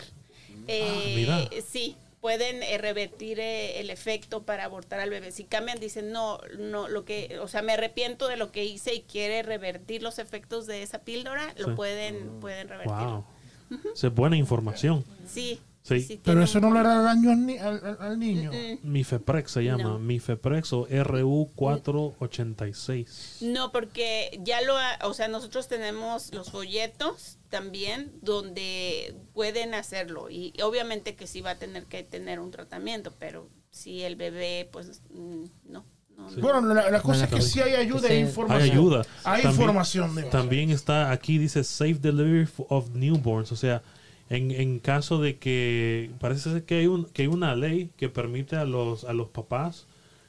eh, mira. sí, pueden eh, revertir eh, el efecto para abortar al bebé. Si cambian, dicen, no, no, lo que, o sea, me arrepiento de lo que hice y quiere revertir los efectos de esa píldora, Sí. lo pueden, pueden revertirlo. Wow. Esa es buena información. Sí, Sí. Pero eso no le hará daño al, ni- al- al- al niño. Mm, Mifeprex se llama. No. Mifeprex o RU486. No, porque ya lo, ha- o sea, nosotros tenemos los folletos también donde pueden hacerlo y obviamente que sí va a tener que tener un tratamiento, pero si el bebé, pues mm, no. no, no. Bueno, la, la cosa es que sí hay ayuda e información. Hay ayuda. Hay También- información de También está aquí, dice Safe Delivery of Newborns. O sea, en, en caso de que parece ser que hay, un, que hay una ley que permite a los, a los papás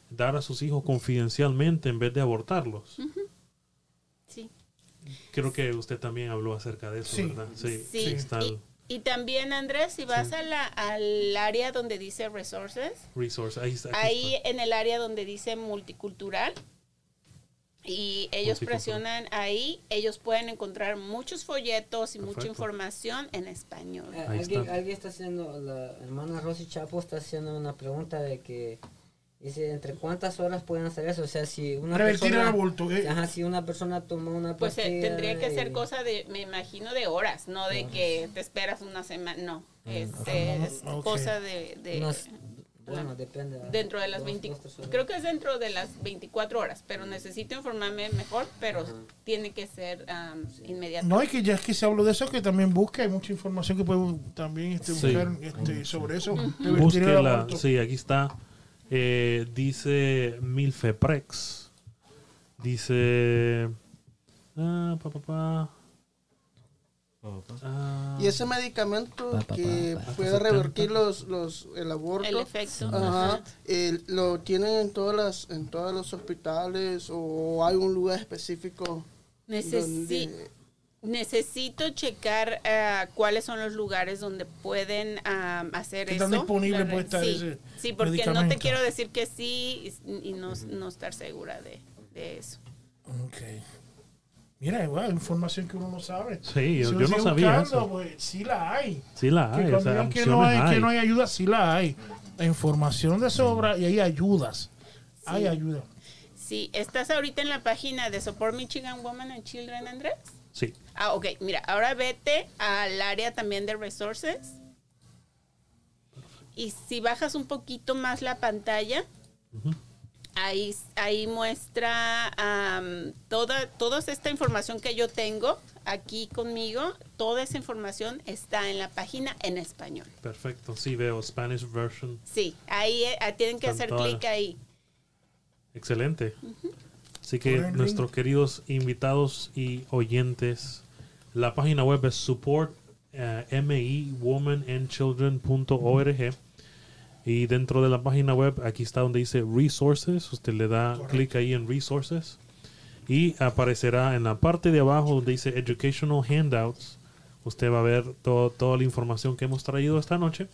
dar a sus hijos confidencialmente en vez de abortarlos. Sí. Creo que usted también habló acerca de eso, Sí. ¿verdad? Sí, Sí, está el Y, y también, Andrés, si vas a la, al área donde dice resources, resource. Ahí está. ahí está. en el área donde dice multicultural, y ellos presionan ahí, ellos pueden encontrar muchos folletos y mucha Perfecto. información en español. Eh, Ahí alguien, está. alguien está haciendo, la hermana Rosy Chapo está haciendo una pregunta de que dice entre cuántas horas pueden hacer eso, o sea, si una Revertir persona, aborto. ¿eh? ajá, si una persona tomó una Pues eh, tendría que ser y- cosa de, me imagino, de horas, no de que te esperas una semana, no. Es, ok. es Ok. cosa de, de- bueno, depende. dentro de las dos- 20, dos, tres horas. creo que es dentro de las 24 horas, pero necesito informarme mejor, pero tiene que ser um, inmediato. No, y que ya es que se habló de eso, que también busca, hay mucha información que puede también este, Sí. buscar este, sobre eso. Búsquela. Sí, aquí está. Eh, dice Milfeprex. Dice. Ah, pa, pa, pa. Ah, Y ese medicamento Pa, pa, pa, que pa. puede revertir los, los, el aborto, El efecto. ajá, Ajá. el- lo tienen en todas las en todos los hospitales o hay un lugar específico Necesi- donde necesito checar ah, cuáles son los lugares donde pueden hacer eso. están disponibles puede estar sí, ese sí, porque no te quiero decir que sí y, y no, no estar segura de, de eso. Ok. Mira, igual, información que uno no sabe. Sí, yo- Si yo no sabía buscando, eso. pues, sí la hay. Sí la Que hay, o cuando sea, digan que no, hay, que no hay ayuda, sí la hay. La información de sobra y hay ayudas. Hay ayuda. Sí, ¿estás ahorita en la página de Support Michigan Women and Children, Andrés? Sí. Ah, ok. Mira, ahora vete al área también de resources. Y si bajas un poquito más la pantalla, ahí, ahí muestra am, toda, toda esta información que yo tengo aquí conmigo. Toda esa información está en la página en español. Perfecto, sí veo Spanish version. Sí, ahí eh, tienen que hacer clic ahí. Excelente. Así que nuestros queridos invitados y oyentes, la página web es support miwomanandchildren.org y dentro de la página web aquí está donde dice resources, usted le da clic ahí en resources y aparecerá en la parte de abajo donde dice educational handouts, usted va a ver todo- toda la información que hemos traído esta noche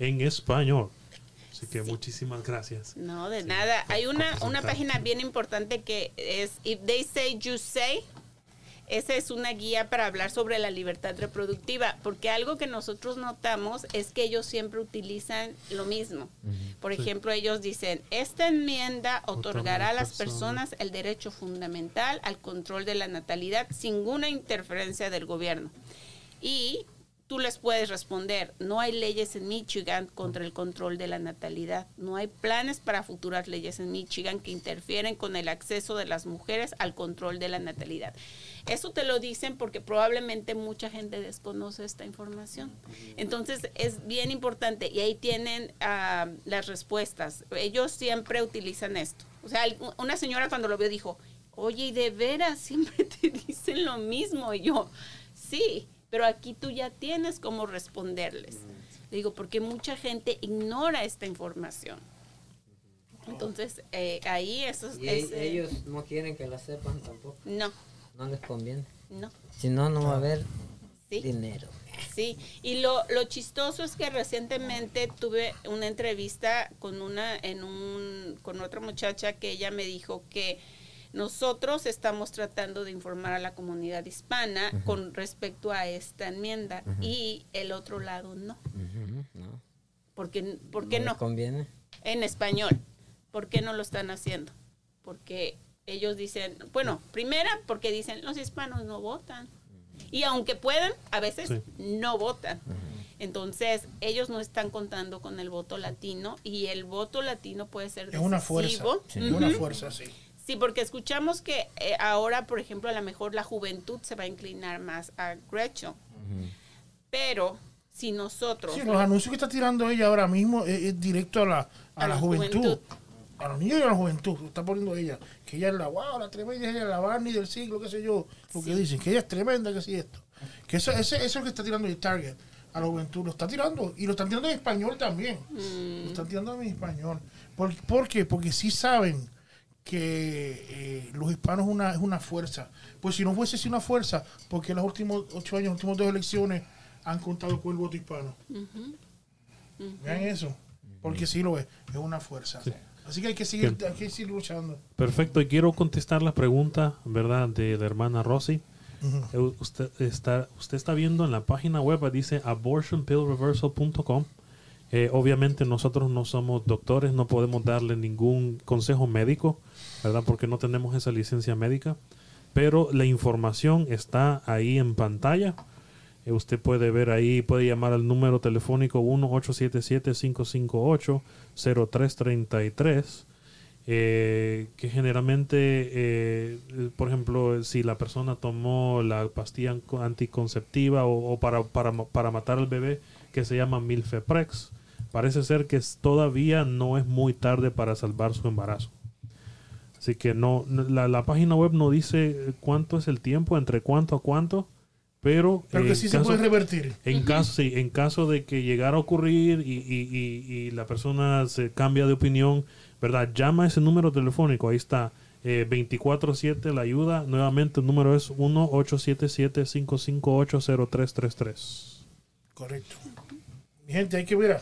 en español. Así que muchísimas gracias. No, de nada. Hay una, una página bien importante que es If They Say You Say. Esa es una guía para hablar sobre la libertad reproductiva, porque algo que nosotros notamos es que ellos siempre utilizan lo mismo. Por ejemplo, ellos dicen, esta enmienda otorgará a las personas. personas el derecho fundamental al control de la natalidad sin ninguna interferencia del gobierno. Y tú les puedes responder, no hay leyes en Michigan contra el control de la natalidad, no hay planes para futuras leyes en Michigan que interfieren con el acceso de las mujeres al control de la natalidad. Eso te lo dicen porque probablemente mucha gente desconoce esta información. Entonces es bien importante y ahí tienen ah, las respuestas. Ellos siempre utilizan esto. O sea, una señora cuando lo vio dijo, oye, y de veras siempre <laughs> te dicen lo mismo. Y yo, sí, pero aquí tú ya tienes cómo responderles. Le digo, porque mucha gente ignora esta información. Entonces, eh, ahí eso es... E- eh, ellos no quieren que la sepan tampoco. No, No les conviene. no. Si no, no va a haber Sí. dinero. Sí, y lo, lo chistoso es que recientemente tuve una entrevista con una en un con otra muchacha que ella me dijo que nosotros estamos tratando de informar a la comunidad hispana con respecto a esta enmienda y el otro lado no. No. ¿Por qué, por qué les no? conviene. En español. ¿Por qué no lo están haciendo? Porque ellos dicen, bueno, primera porque dicen los hispanos no votan. Y aunque puedan, a veces Sí. no votan. Entonces, ellos no están contando con el voto latino y el voto latino puede ser Es una fuerza. decisivo. Es una fuerza, sí. Sí, porque escuchamos que eh, ahora, por ejemplo, a lo mejor la juventud se va a inclinar más a Gretchen. Pero si nosotros... Sí, los anuncios que está tirando ella ahora mismo es, es directo a la, a A la la juventud. juventud. A los niños y a la juventud. Lo está poniendo ella. Que ella es la wow, la tremenda, ella es la Barney del siglo, qué sé yo. Lo que dicen, que ella es tremenda, que sí esto. Que eso, ese, eso es lo que está tirando el Target a la juventud. Lo está tirando. Y lo están tirando en español también. Mm. Lo están tirando en español. ¿Por, por qué? Porque sí saben que eh, los hispanos es una, es una fuerza. Pues si no fuese así una fuerza, porque los últimos ocho años, las últimas dos elecciones han contado con el voto hispano. Vean eso. Porque sí lo es. Es una fuerza. Así que hay que seguir, hay que seguir luchando. Perfecto, y quiero contestar la pregunta, ¿verdad?, de la hermana Rosy. Eh, Usted está, usted está viendo en la página web, dice abortionpillreversal.com. Eh, obviamente nosotros no somos doctores, no podemos darle ningún consejo médico, ¿verdad? Porque no tenemos esa licencia médica. Pero la información está ahí en pantalla. Eh, usted puede ver ahí, puede llamar al número telefónico 1-877-558-0333. eh, que generalmente, eh, por ejemplo, si la persona tomó la pastilla anticonceptiva o, para, para, para matar al bebé, que se llama Milfeprex, parece ser que todavía no es muy tarde para salvar su embarazo. Así que no, la, la página web no dice cuánto es el tiempo, entre cuánto a cuánto, pero, Pero eh, que sí en se caso- puede revertir. en caso, sí, en caso de que llegara a ocurrir y, y- y- y la persona se cambia de opinión, ¿verdad? Llama a ese número telefónico, ahí está, eh, 24-7 la ayuda. Nuevamente el número es 1-877-558-0333. Correcto. Mi gente, hay que ver, a-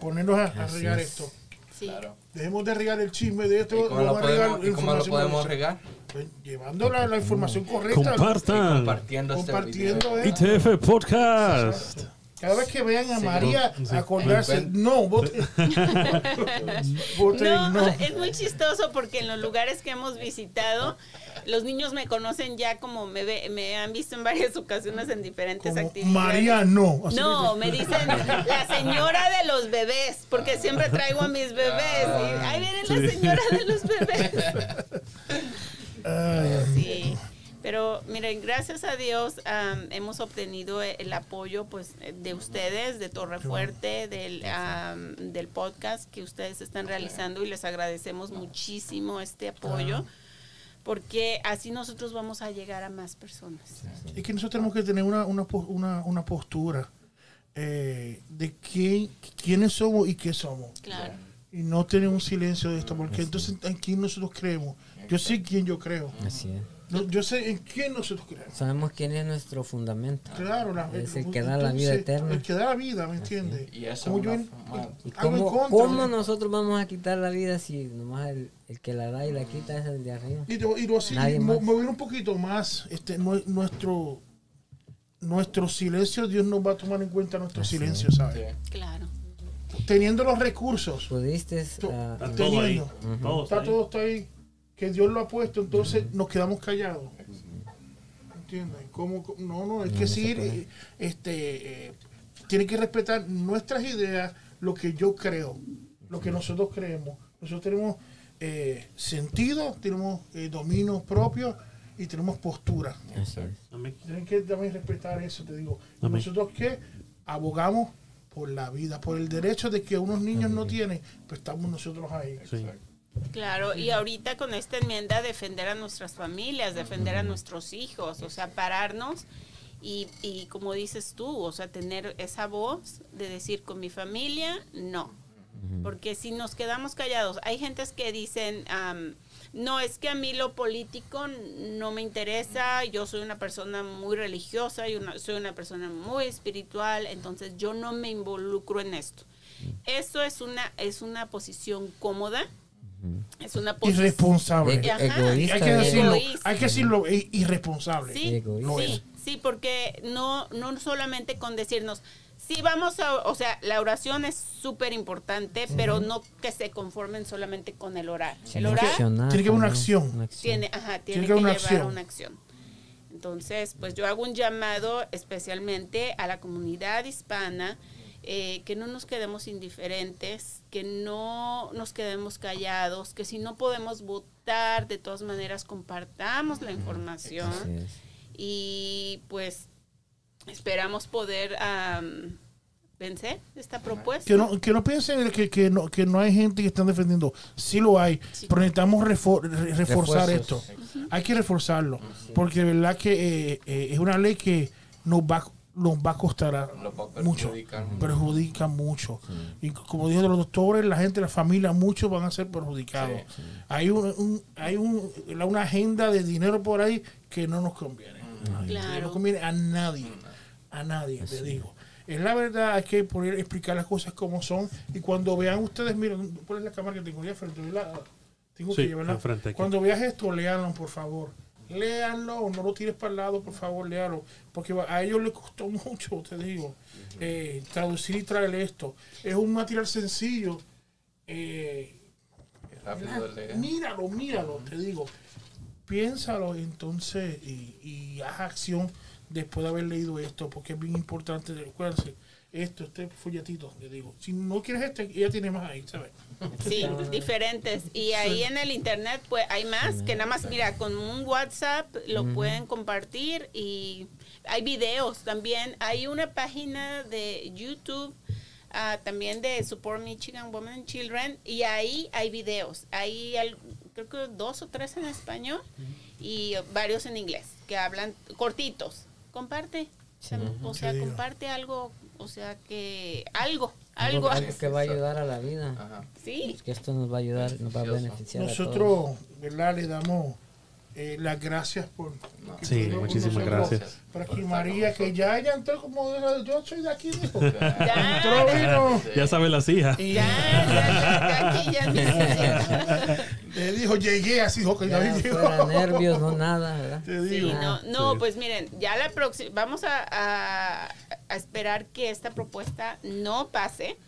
ponernos a, a regar es. esto. Sí. Claro. Dejemos de regar el chisme de esto. ¿Y cómo, lo podemos, y cómo lo podemos regar? pues, llevando la, la información correcta. Compartan. Compartiendo este Compartiendo, video. eh. ITF Podcast. Cada vez que vean a Sí. María, Sí. acordarse, no, voten. <laughs> voten No, no. es muy chistoso porque en los lugares que hemos visitado, los niños me conocen ya como me, ve- me han visto en varias ocasiones en diferentes Como actividades. María, no. Así No, me dicen la señora de los bebés, porque siempre traigo a mis bebés. Y ahí viene la señora de los bebés. Ay, Sí. Pero miren, gracias a Dios am, hemos obtenido el apoyo pues de ustedes, de Torrefuerte, del, del podcast que ustedes están realizando y les agradecemos muchísimo este apoyo porque así nosotros vamos a llegar a más personas. Es que nosotros tenemos que tener una, una, una postura eh, de quién, quiénes somos y qué somos. Claro. Y no tener un silencio de esto, porque entonces en quién nosotros creemos. Yo sé quién yo creo. Así es. No, Yo sé en quién nosotros creemos. Sabemos quién es nuestro fundamento. Claro, la- Es el que da la vida eterna. El que da la vida, ¿me entiendes? Y eso Como es yo una en- forma- ¿Y hago en cómo, contra, cómo ¿no? nosotros vamos a quitar la vida si nomás el, el que la da y la quita es el de arriba? Y, y lo así, Nadie mo- más. mover un poquito más este nue- nuestro nuestro silencio, Dios nos va a tomar en cuenta nuestro silencio, ¿sabes? Sí. Claro. Teniendo los recursos, ¿Pudiste? To- ah, Está todo ahí. Teniendo. Todo está todo está ahí, que Dios lo ha puesto, entonces nos quedamos callados. ¿Entiendes? ¿Cómo, cómo- no, no, es que sí, eh, este, eh, tiene que respetar nuestras ideas, lo que yo creo, lo que nosotros creemos. Nosotros tenemos eh, sentido, tenemos eh, dominio propio y tenemos postura. Tienen que también respetar eso, te digo. Amén. Nosotros que abogamos por la vida, por el derecho de que unos niños no tienen, pues estamos nosotros ahí. Sí. Claro, y ahorita con esta enmienda defender a nuestras familias, defender a nuestros hijos, o sea, pararnos y, y como dices tú, o sea, tener esa voz de decir con mi familia, no. Porque si nos quedamos callados, hay gentes que dicen, am, no, es que a mí lo político no me interesa, yo soy una persona muy religiosa, y una, soy una persona muy espiritual, entonces yo no me involucro en esto. Eso es una, es una posición cómoda, es una. Irresponsable. Egoísta. hay que decirlo, Egoísta. hay que decirlo, i- irresponsable. Sí, Egoísta. sí, sí, porque no, no solamente con decirnos, sí vamos a, o sea, la oración es súper importante, pero no que se conformen solamente con el orar. El orar tiene que haber una acción. una acción. tiene, ajá, tiene que que, una llevar acción. a una acción. Entonces, pues yo hago un llamado especialmente a la comunidad hispana, eh, que no nos quedemos indiferentes, que no nos quedemos callados, que si no podemos votar, de todas maneras compartamos la información y pues esperamos poder am, vencer esta propuesta. Que no, que no piensen que, que, no, que no hay gente que están defendiendo. Sí lo hay, Sí. pero necesitamos refor- re- reforzar Refuerzos. esto. Hay que reforzarlo, porque de verdad que eh, eh, es una ley que nos va, nos va a costar a- va a mucho. perjudicar. Perjudica mucho. Y como dijeron los doctores, la gente, la familia, muchos van a ser perjudicados. Hay, un, un- hay un- la- una agenda de dinero por ahí que no nos conviene. Claro. no conviene a nadie. A nadie, te digo. Es la verdad, hay que poner, explicar las cosas como son. Y cuando vean ustedes, miren, ponen la cámara que tengo ahí al frente. ¿verdad? Tengo Sí, que llevarla. Cuando veas esto, léanlo, por favor. Léanlo, no lo tires para el lado, por favor, léalo. Porque a ellos les costó <laughs> mucho, te digo, eh, traducir y traer esto. Es un material sencillo. Eh, rápido de leer. míralo, míralo, te digo. Piénsalo entonces y, y haz acción después de haber leído esto, porque es bien importante. Acuérdense, esto, este folletito, te digo. Si no quieres este, ella tiene más ahí, ¿sabes? Sí, diferentes. Y ahí en el internet pues hay más que nada más, mira, con un WhatsApp lo pueden compartir y hay videos también. Hay una página de YouTube ah, también de Support Michigan Women and Children y ahí hay videos. Hay al- creo que dos o tres en español y varios en inglés que hablan cortitos. Comparte. O sea, comparte algo, o sea, que algo, Algo, algo. que va a ayudar a la vida. Ajá. Sí. Que esto nos va a ayudar, nos va a beneficiar a todos. Nosotros, ¿verdad? Le damos eh, las gracias por... que Sí, muchísimas gracias. Por aquí María, que ya ella entró como... Yo soy de aquí, dijo. Ya, <laughs> Entró, vino. Ya sabe las hijas. Y Ya, ya, ya, aquí ya necesita. le dijo, llegué así, dijo que Ya David llegó. fuera nervios, no nada, ¿verdad? Te Sí, digo. no, no, Sí. pues miren, ya la próxima, vamos a, a- a esperar que esta propuesta no pase.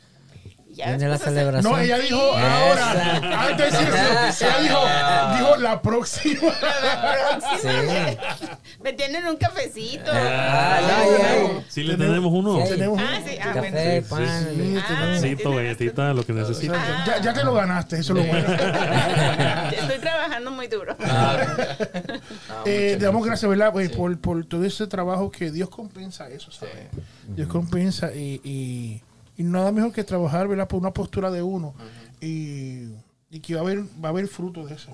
Ya Viene la celebración. No, ella dijo ahora. Esa. Antes de decir eso, ella dijo, <laughs> dijo la próxima. La próxima. Sí. Me tienen un cafecito. Ah, ya, ya. Sí, le tenemos uno. Sí. Tenemos Ah, sí, ah, bueno. Café, Sí, pan. sí, sí. Ah, galletita, lo que necesita. ya, ya te lo ganaste, eso es lo bueno. <laughs> Estoy trabajando muy duro. <laughs> Eh, le damos gracias, ¿verdad? Pues, por, por todo ese trabajo que Dios compensa eso, ¿sabes? Dios compensa y, y, y nada mejor que trabajar, ¿verdad? Por una postura de uno y, y que va a haber va a haber fruto de eso.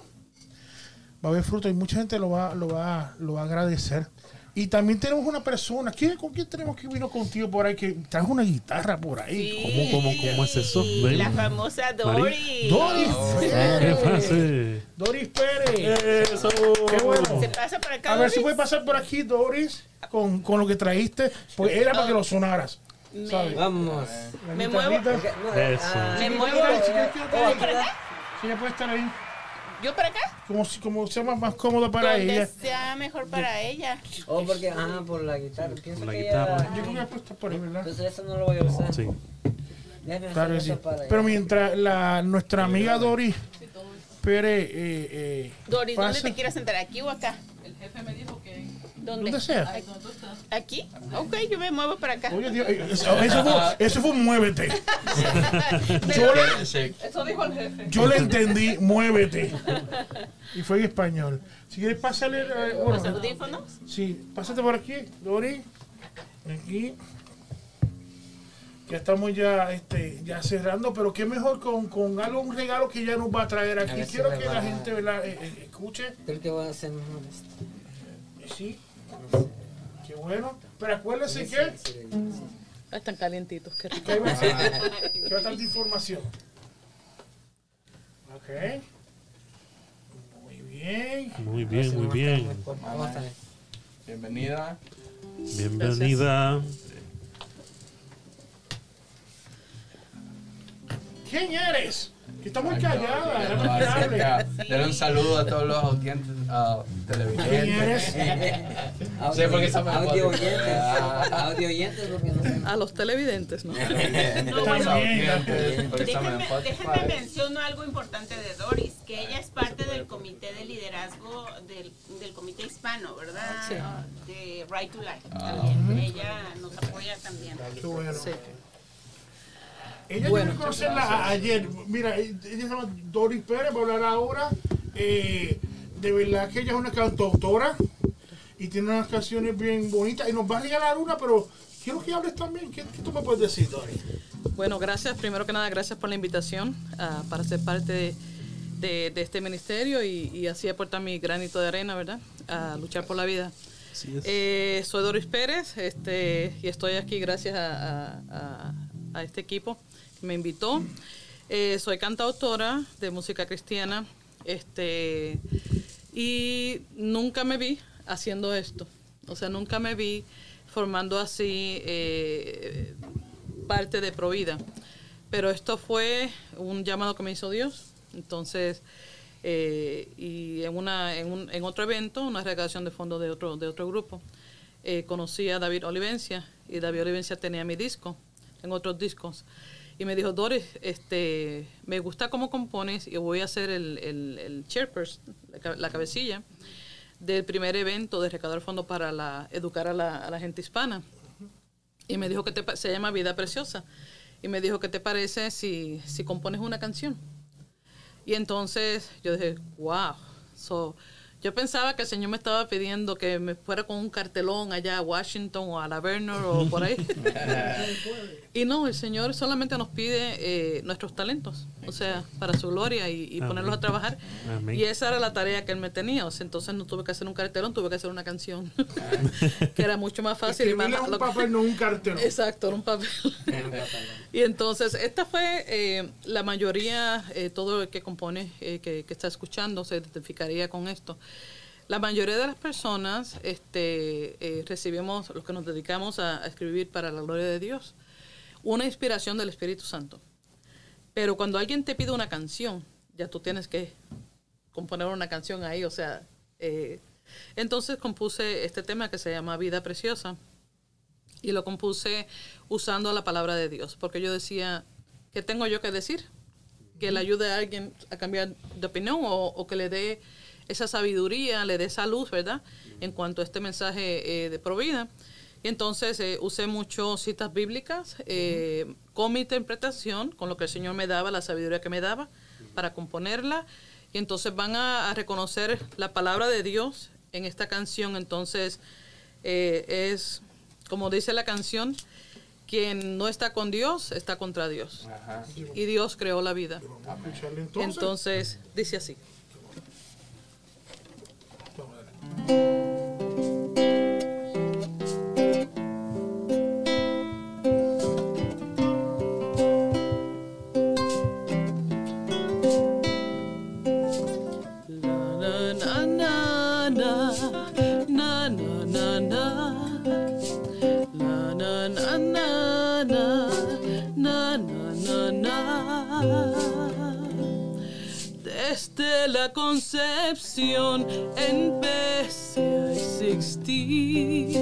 Va a haber fruto y mucha gente lo va, lo va, lo va a agradecer. Y también tenemos una persona, ¿quién, ¿con quién tenemos que vino contigo por ahí? Que trajo una guitarra por ahí. Sí, ¿Cómo, cómo, cómo es eso? Ven. La famosa Dory. Doris ¿Qué Pérez. Doris Pérez. Eso. Qué bueno. Se pasa por acá. A ver si Doris? puede pasar por aquí, Doris, con, con lo que trajiste. Pues era para que lo sonaras. ¿Sabes? Vamos. La Me muevo. Eso. ah, Me muevo. si ella puede estar ahí. ¿Yo para acá? Como, si- como sea más, más cómodo para Donde ella. sea mejor para ella. Oh, porque, ah, por la guitarra. Pienso Por la que guitarra. ella- Yo creo que ella puede estar por ahí, ¿verdad? Entonces eso no lo voy a usar. Sí. Déjame Claro sí. Pero mientras la, nuestra amiga Doris Pérez eh, eh, Doris, ¿dónde pasa- te quieres sentar? ¿Aquí o acá? El jefe me dijo ¿Dónde? Sea. ¿Aquí? Ok, yo me muevo para acá. Oye, Dios, eso, eso fue, eso fue un muévete. <laughs> Yo le, Sí. Eso dijo el jefe. yo le entendí, muévete. Y fue en español. Si quieres, pásale. eh, ¿Los bueno, audífonos? Sí, pásate por aquí, Dori. Aquí. Ya estamos ya, este, ya cerrando, pero qué mejor con, con algo, un regalo que ya nos va a traer aquí. Quiero que va la gente ¿verdad? Eh, eh, escuche. Creo que voy a hacer mejor. Sí. Qué bueno. Pero acuérdense que, Sí, sí, sí. Ah, Están calientitos. qué rico. que hay bastante, información. Ok. Muy bien. Muy bien, muy bien. Bienvenida. Bienvenida. ¿Quién eres? Que está muy callada. Dale un saludo a todos los audientes ah, ¿Quién televidentes. Sí, porque está muy audio oyentes. Ah. Audio oyentes porque no sé. A los televidentes, ¿no? <laughs> Déjenme, menciono algo importante de Doris, que ella es parte del comité de liderazgo del, del comité hispano, ¿verdad? Sí. De Right to Life. También. Ella nos apoya también. Sí. Ella Bueno. tiene que conocerla ayer. Mira, ella se llama Doris Pérez, va a hablar ahora. Eh, de verdad que ella es una cantautora y tiene unas canciones bien bonitas y nos va a regalar una, pero quiero que hables también. ¿Qué, qué tú me puedes decir, Doris? Bueno, gracias. Primero que nada, gracias por la invitación ah, para ser parte de, de- de este ministerio y, y así aportar mi granito de arena, ¿verdad? A luchar por la vida. Es. Eh, soy Doris Pérez este, y estoy aquí gracias a, a- a- a este equipo me invitó. Eh, soy cantautora de música cristiana este, y nunca me vi haciendo esto. O sea, nunca me vi formando así eh, parte de Provida. Pero esto fue un llamado que me hizo Dios. Entonces, eh, y en, una, en, un- en otro evento, una recaudación de fondos de otro, de otro grupo, conocí a David Olivencia y David Olivencia tenía mi disco, en otros discos. Y me dijo, Doris, este, me gusta cómo compones y voy a ser el, el, el chairperson, la, la cabecilla del primer evento de recaudar fondos para la, educar a la, a la gente hispana. Y me dijo que te, se llama Vida Preciosa. Y me dijo, ¿qué te parece si, si compones una canción? Y entonces yo dije, wow. So, yo pensaba que el Señor me estaba pidiendo que me fuera con un cartelón allá a Washington o a la Vernon o por ahí. <laughs> y no, el Señor solamente nos pide eh, nuestros talentos, o sea, para su gloria y, ponerlos a trabajar. Amén. Y esa era la tarea que Él me tenía. O sea, entonces no tuve que hacer un cartelón, tuve que hacer una canción, <laughs> que era mucho más fácil. y más, un lo- papel, no un cartel. Exacto, era un papel. y entonces, esta fue eh, la mayoría, eh, todo el que compone, eh, que, que está escuchando, se identificaría con esto. La mayoría de las personas este, eh, recibimos, los que nos dedicamos a, a escribir para la gloria de Dios, una inspiración del Espíritu Santo. Pero cuando alguien te pide una canción, ya tú tienes que componer una canción ahí, o sea, eh, entonces compuse este tema que se llama Vida Preciosa y lo compuse usando la palabra de Dios, porque yo decía, ¿qué tengo yo que decir? Que le ayude a alguien a cambiar de opinión o, o que le dé esa sabiduría, le dé esa luz, ¿verdad? En cuanto a este mensaje eh, de provida. Y entonces eh, usé mucho citas bíblicas eh, con mi interpretación, con lo que el Señor me daba, la sabiduría que me daba para componerla. Y entonces van a, a reconocer la palabra de Dios en esta canción. Entonces eh, es, como dice la canción, quien no está con Dios está contra Dios. Ajá. Y Dios creó la vida. Entonces dice así. Thank you. Desde la concepción empecé a existir.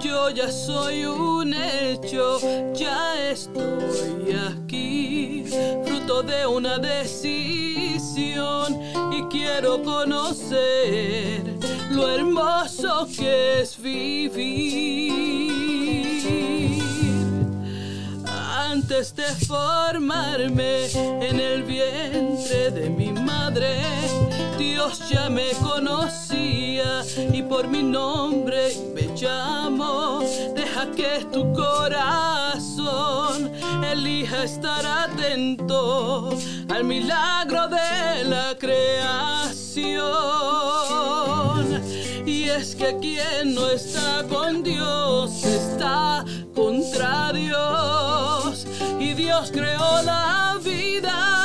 Yo ya soy un hecho, ya estoy aquí, fruto de una decisión y quiero conocer lo hermoso que es vivir antes de formarme en el vientre de mi madre. Dios ya me conocía y por mi nombre me llamo. Deja que tu corazón elija estar atento al milagro de la creación. Y es que quien no está con Dios está contra Dios. Dios creó la vida.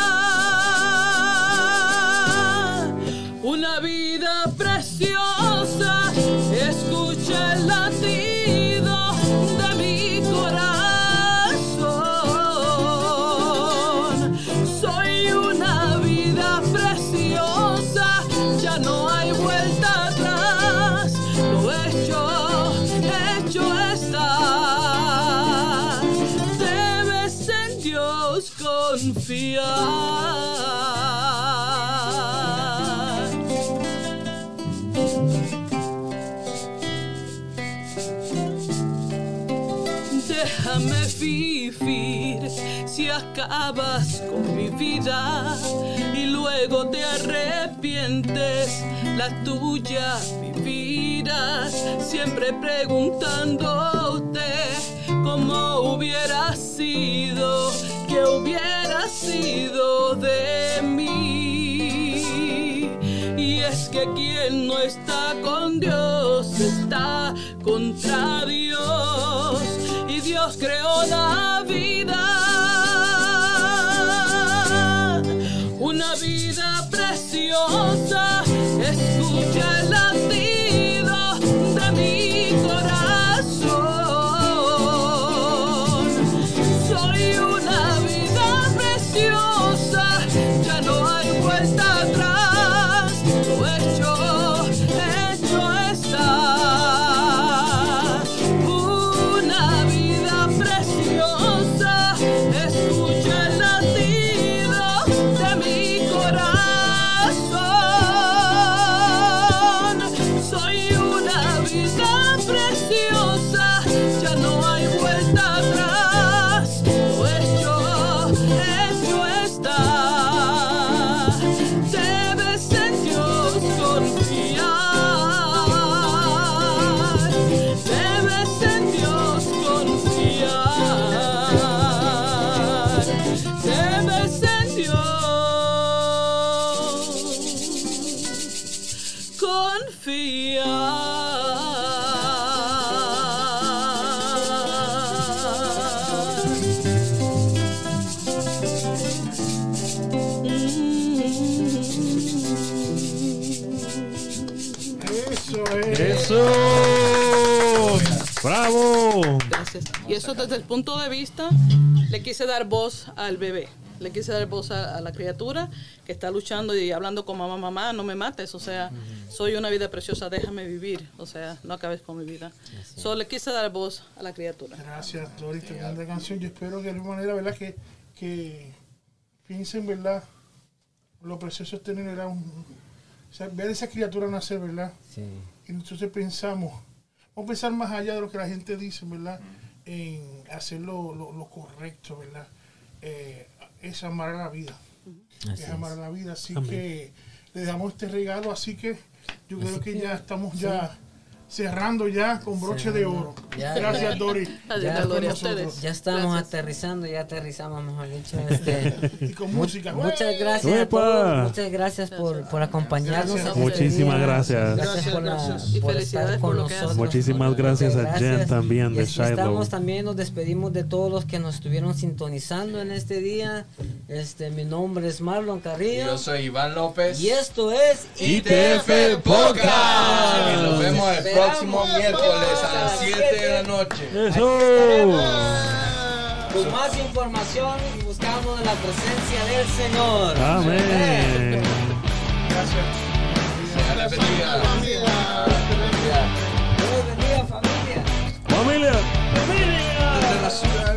Con mi vida y luego te arrepientes, la tuya vivirás, siempre preguntándote cómo hubiera sido, qué hubiera sido de mí. Y es que quien no está con Dios está contra Dios. Y Dios creó la vida. escuchar. Desde el punto de vista, le quise dar voz al bebé. le quise dar voz a, a la criatura que está luchando y hablando con mamá, mamá, no me mates, o sea, soy una vida preciosa, déjame vivir, o sea, no acabes con mi vida. Solo le quise dar voz a la criatura. Gracias, Doris, tremenda canción. Yo espero que de alguna manera, ¿verdad? Que, que piensen, ¿verdad? Lo precioso es tener, ¿verdad? Un- o sea, ver esa criatura nacer, ¿verdad? Sí. Y entonces pensamos, vamos a pensar más allá de lo que la gente dice, ¿verdad? En hacer lo, lo- lo correcto, ¿verdad? Eh, es amar a la vida. Así es amar a la vida. Así Amén. que le damos este regalo, así que yo creo que, ya estamos ya cerrando ya con broche de Cerrando. oro. Ya, Gracias. <laughs> Adiós, Ya. Ya estamos Gracias. aterrizando, ya aterrizamos, mejor dicho. <laughs> Este, Y con mu- música. Muchas gracias a ¡Uepa! todos, muchas gracias por, por acompañarnos. Gracias. este Muchísimas gracias. Gracias por, la- por estar por con nosotros. Muchísimas gracias a Jen también de Shiloh. estamos también, nos despedimos de todos los que nos estuvieron sintonizando en este día. Este, mi nombre es Marlon Carrillo. Yo soy Iván López. Y esto es ITF Podcast. Y nos vemos el próximo miércoles a las 7 de la noche. Eso. Con más información y buscamos la presencia del Señor. Amén. Gracias. Sea la bendiga. Familia. Familia. Familia. Desde la ciudad.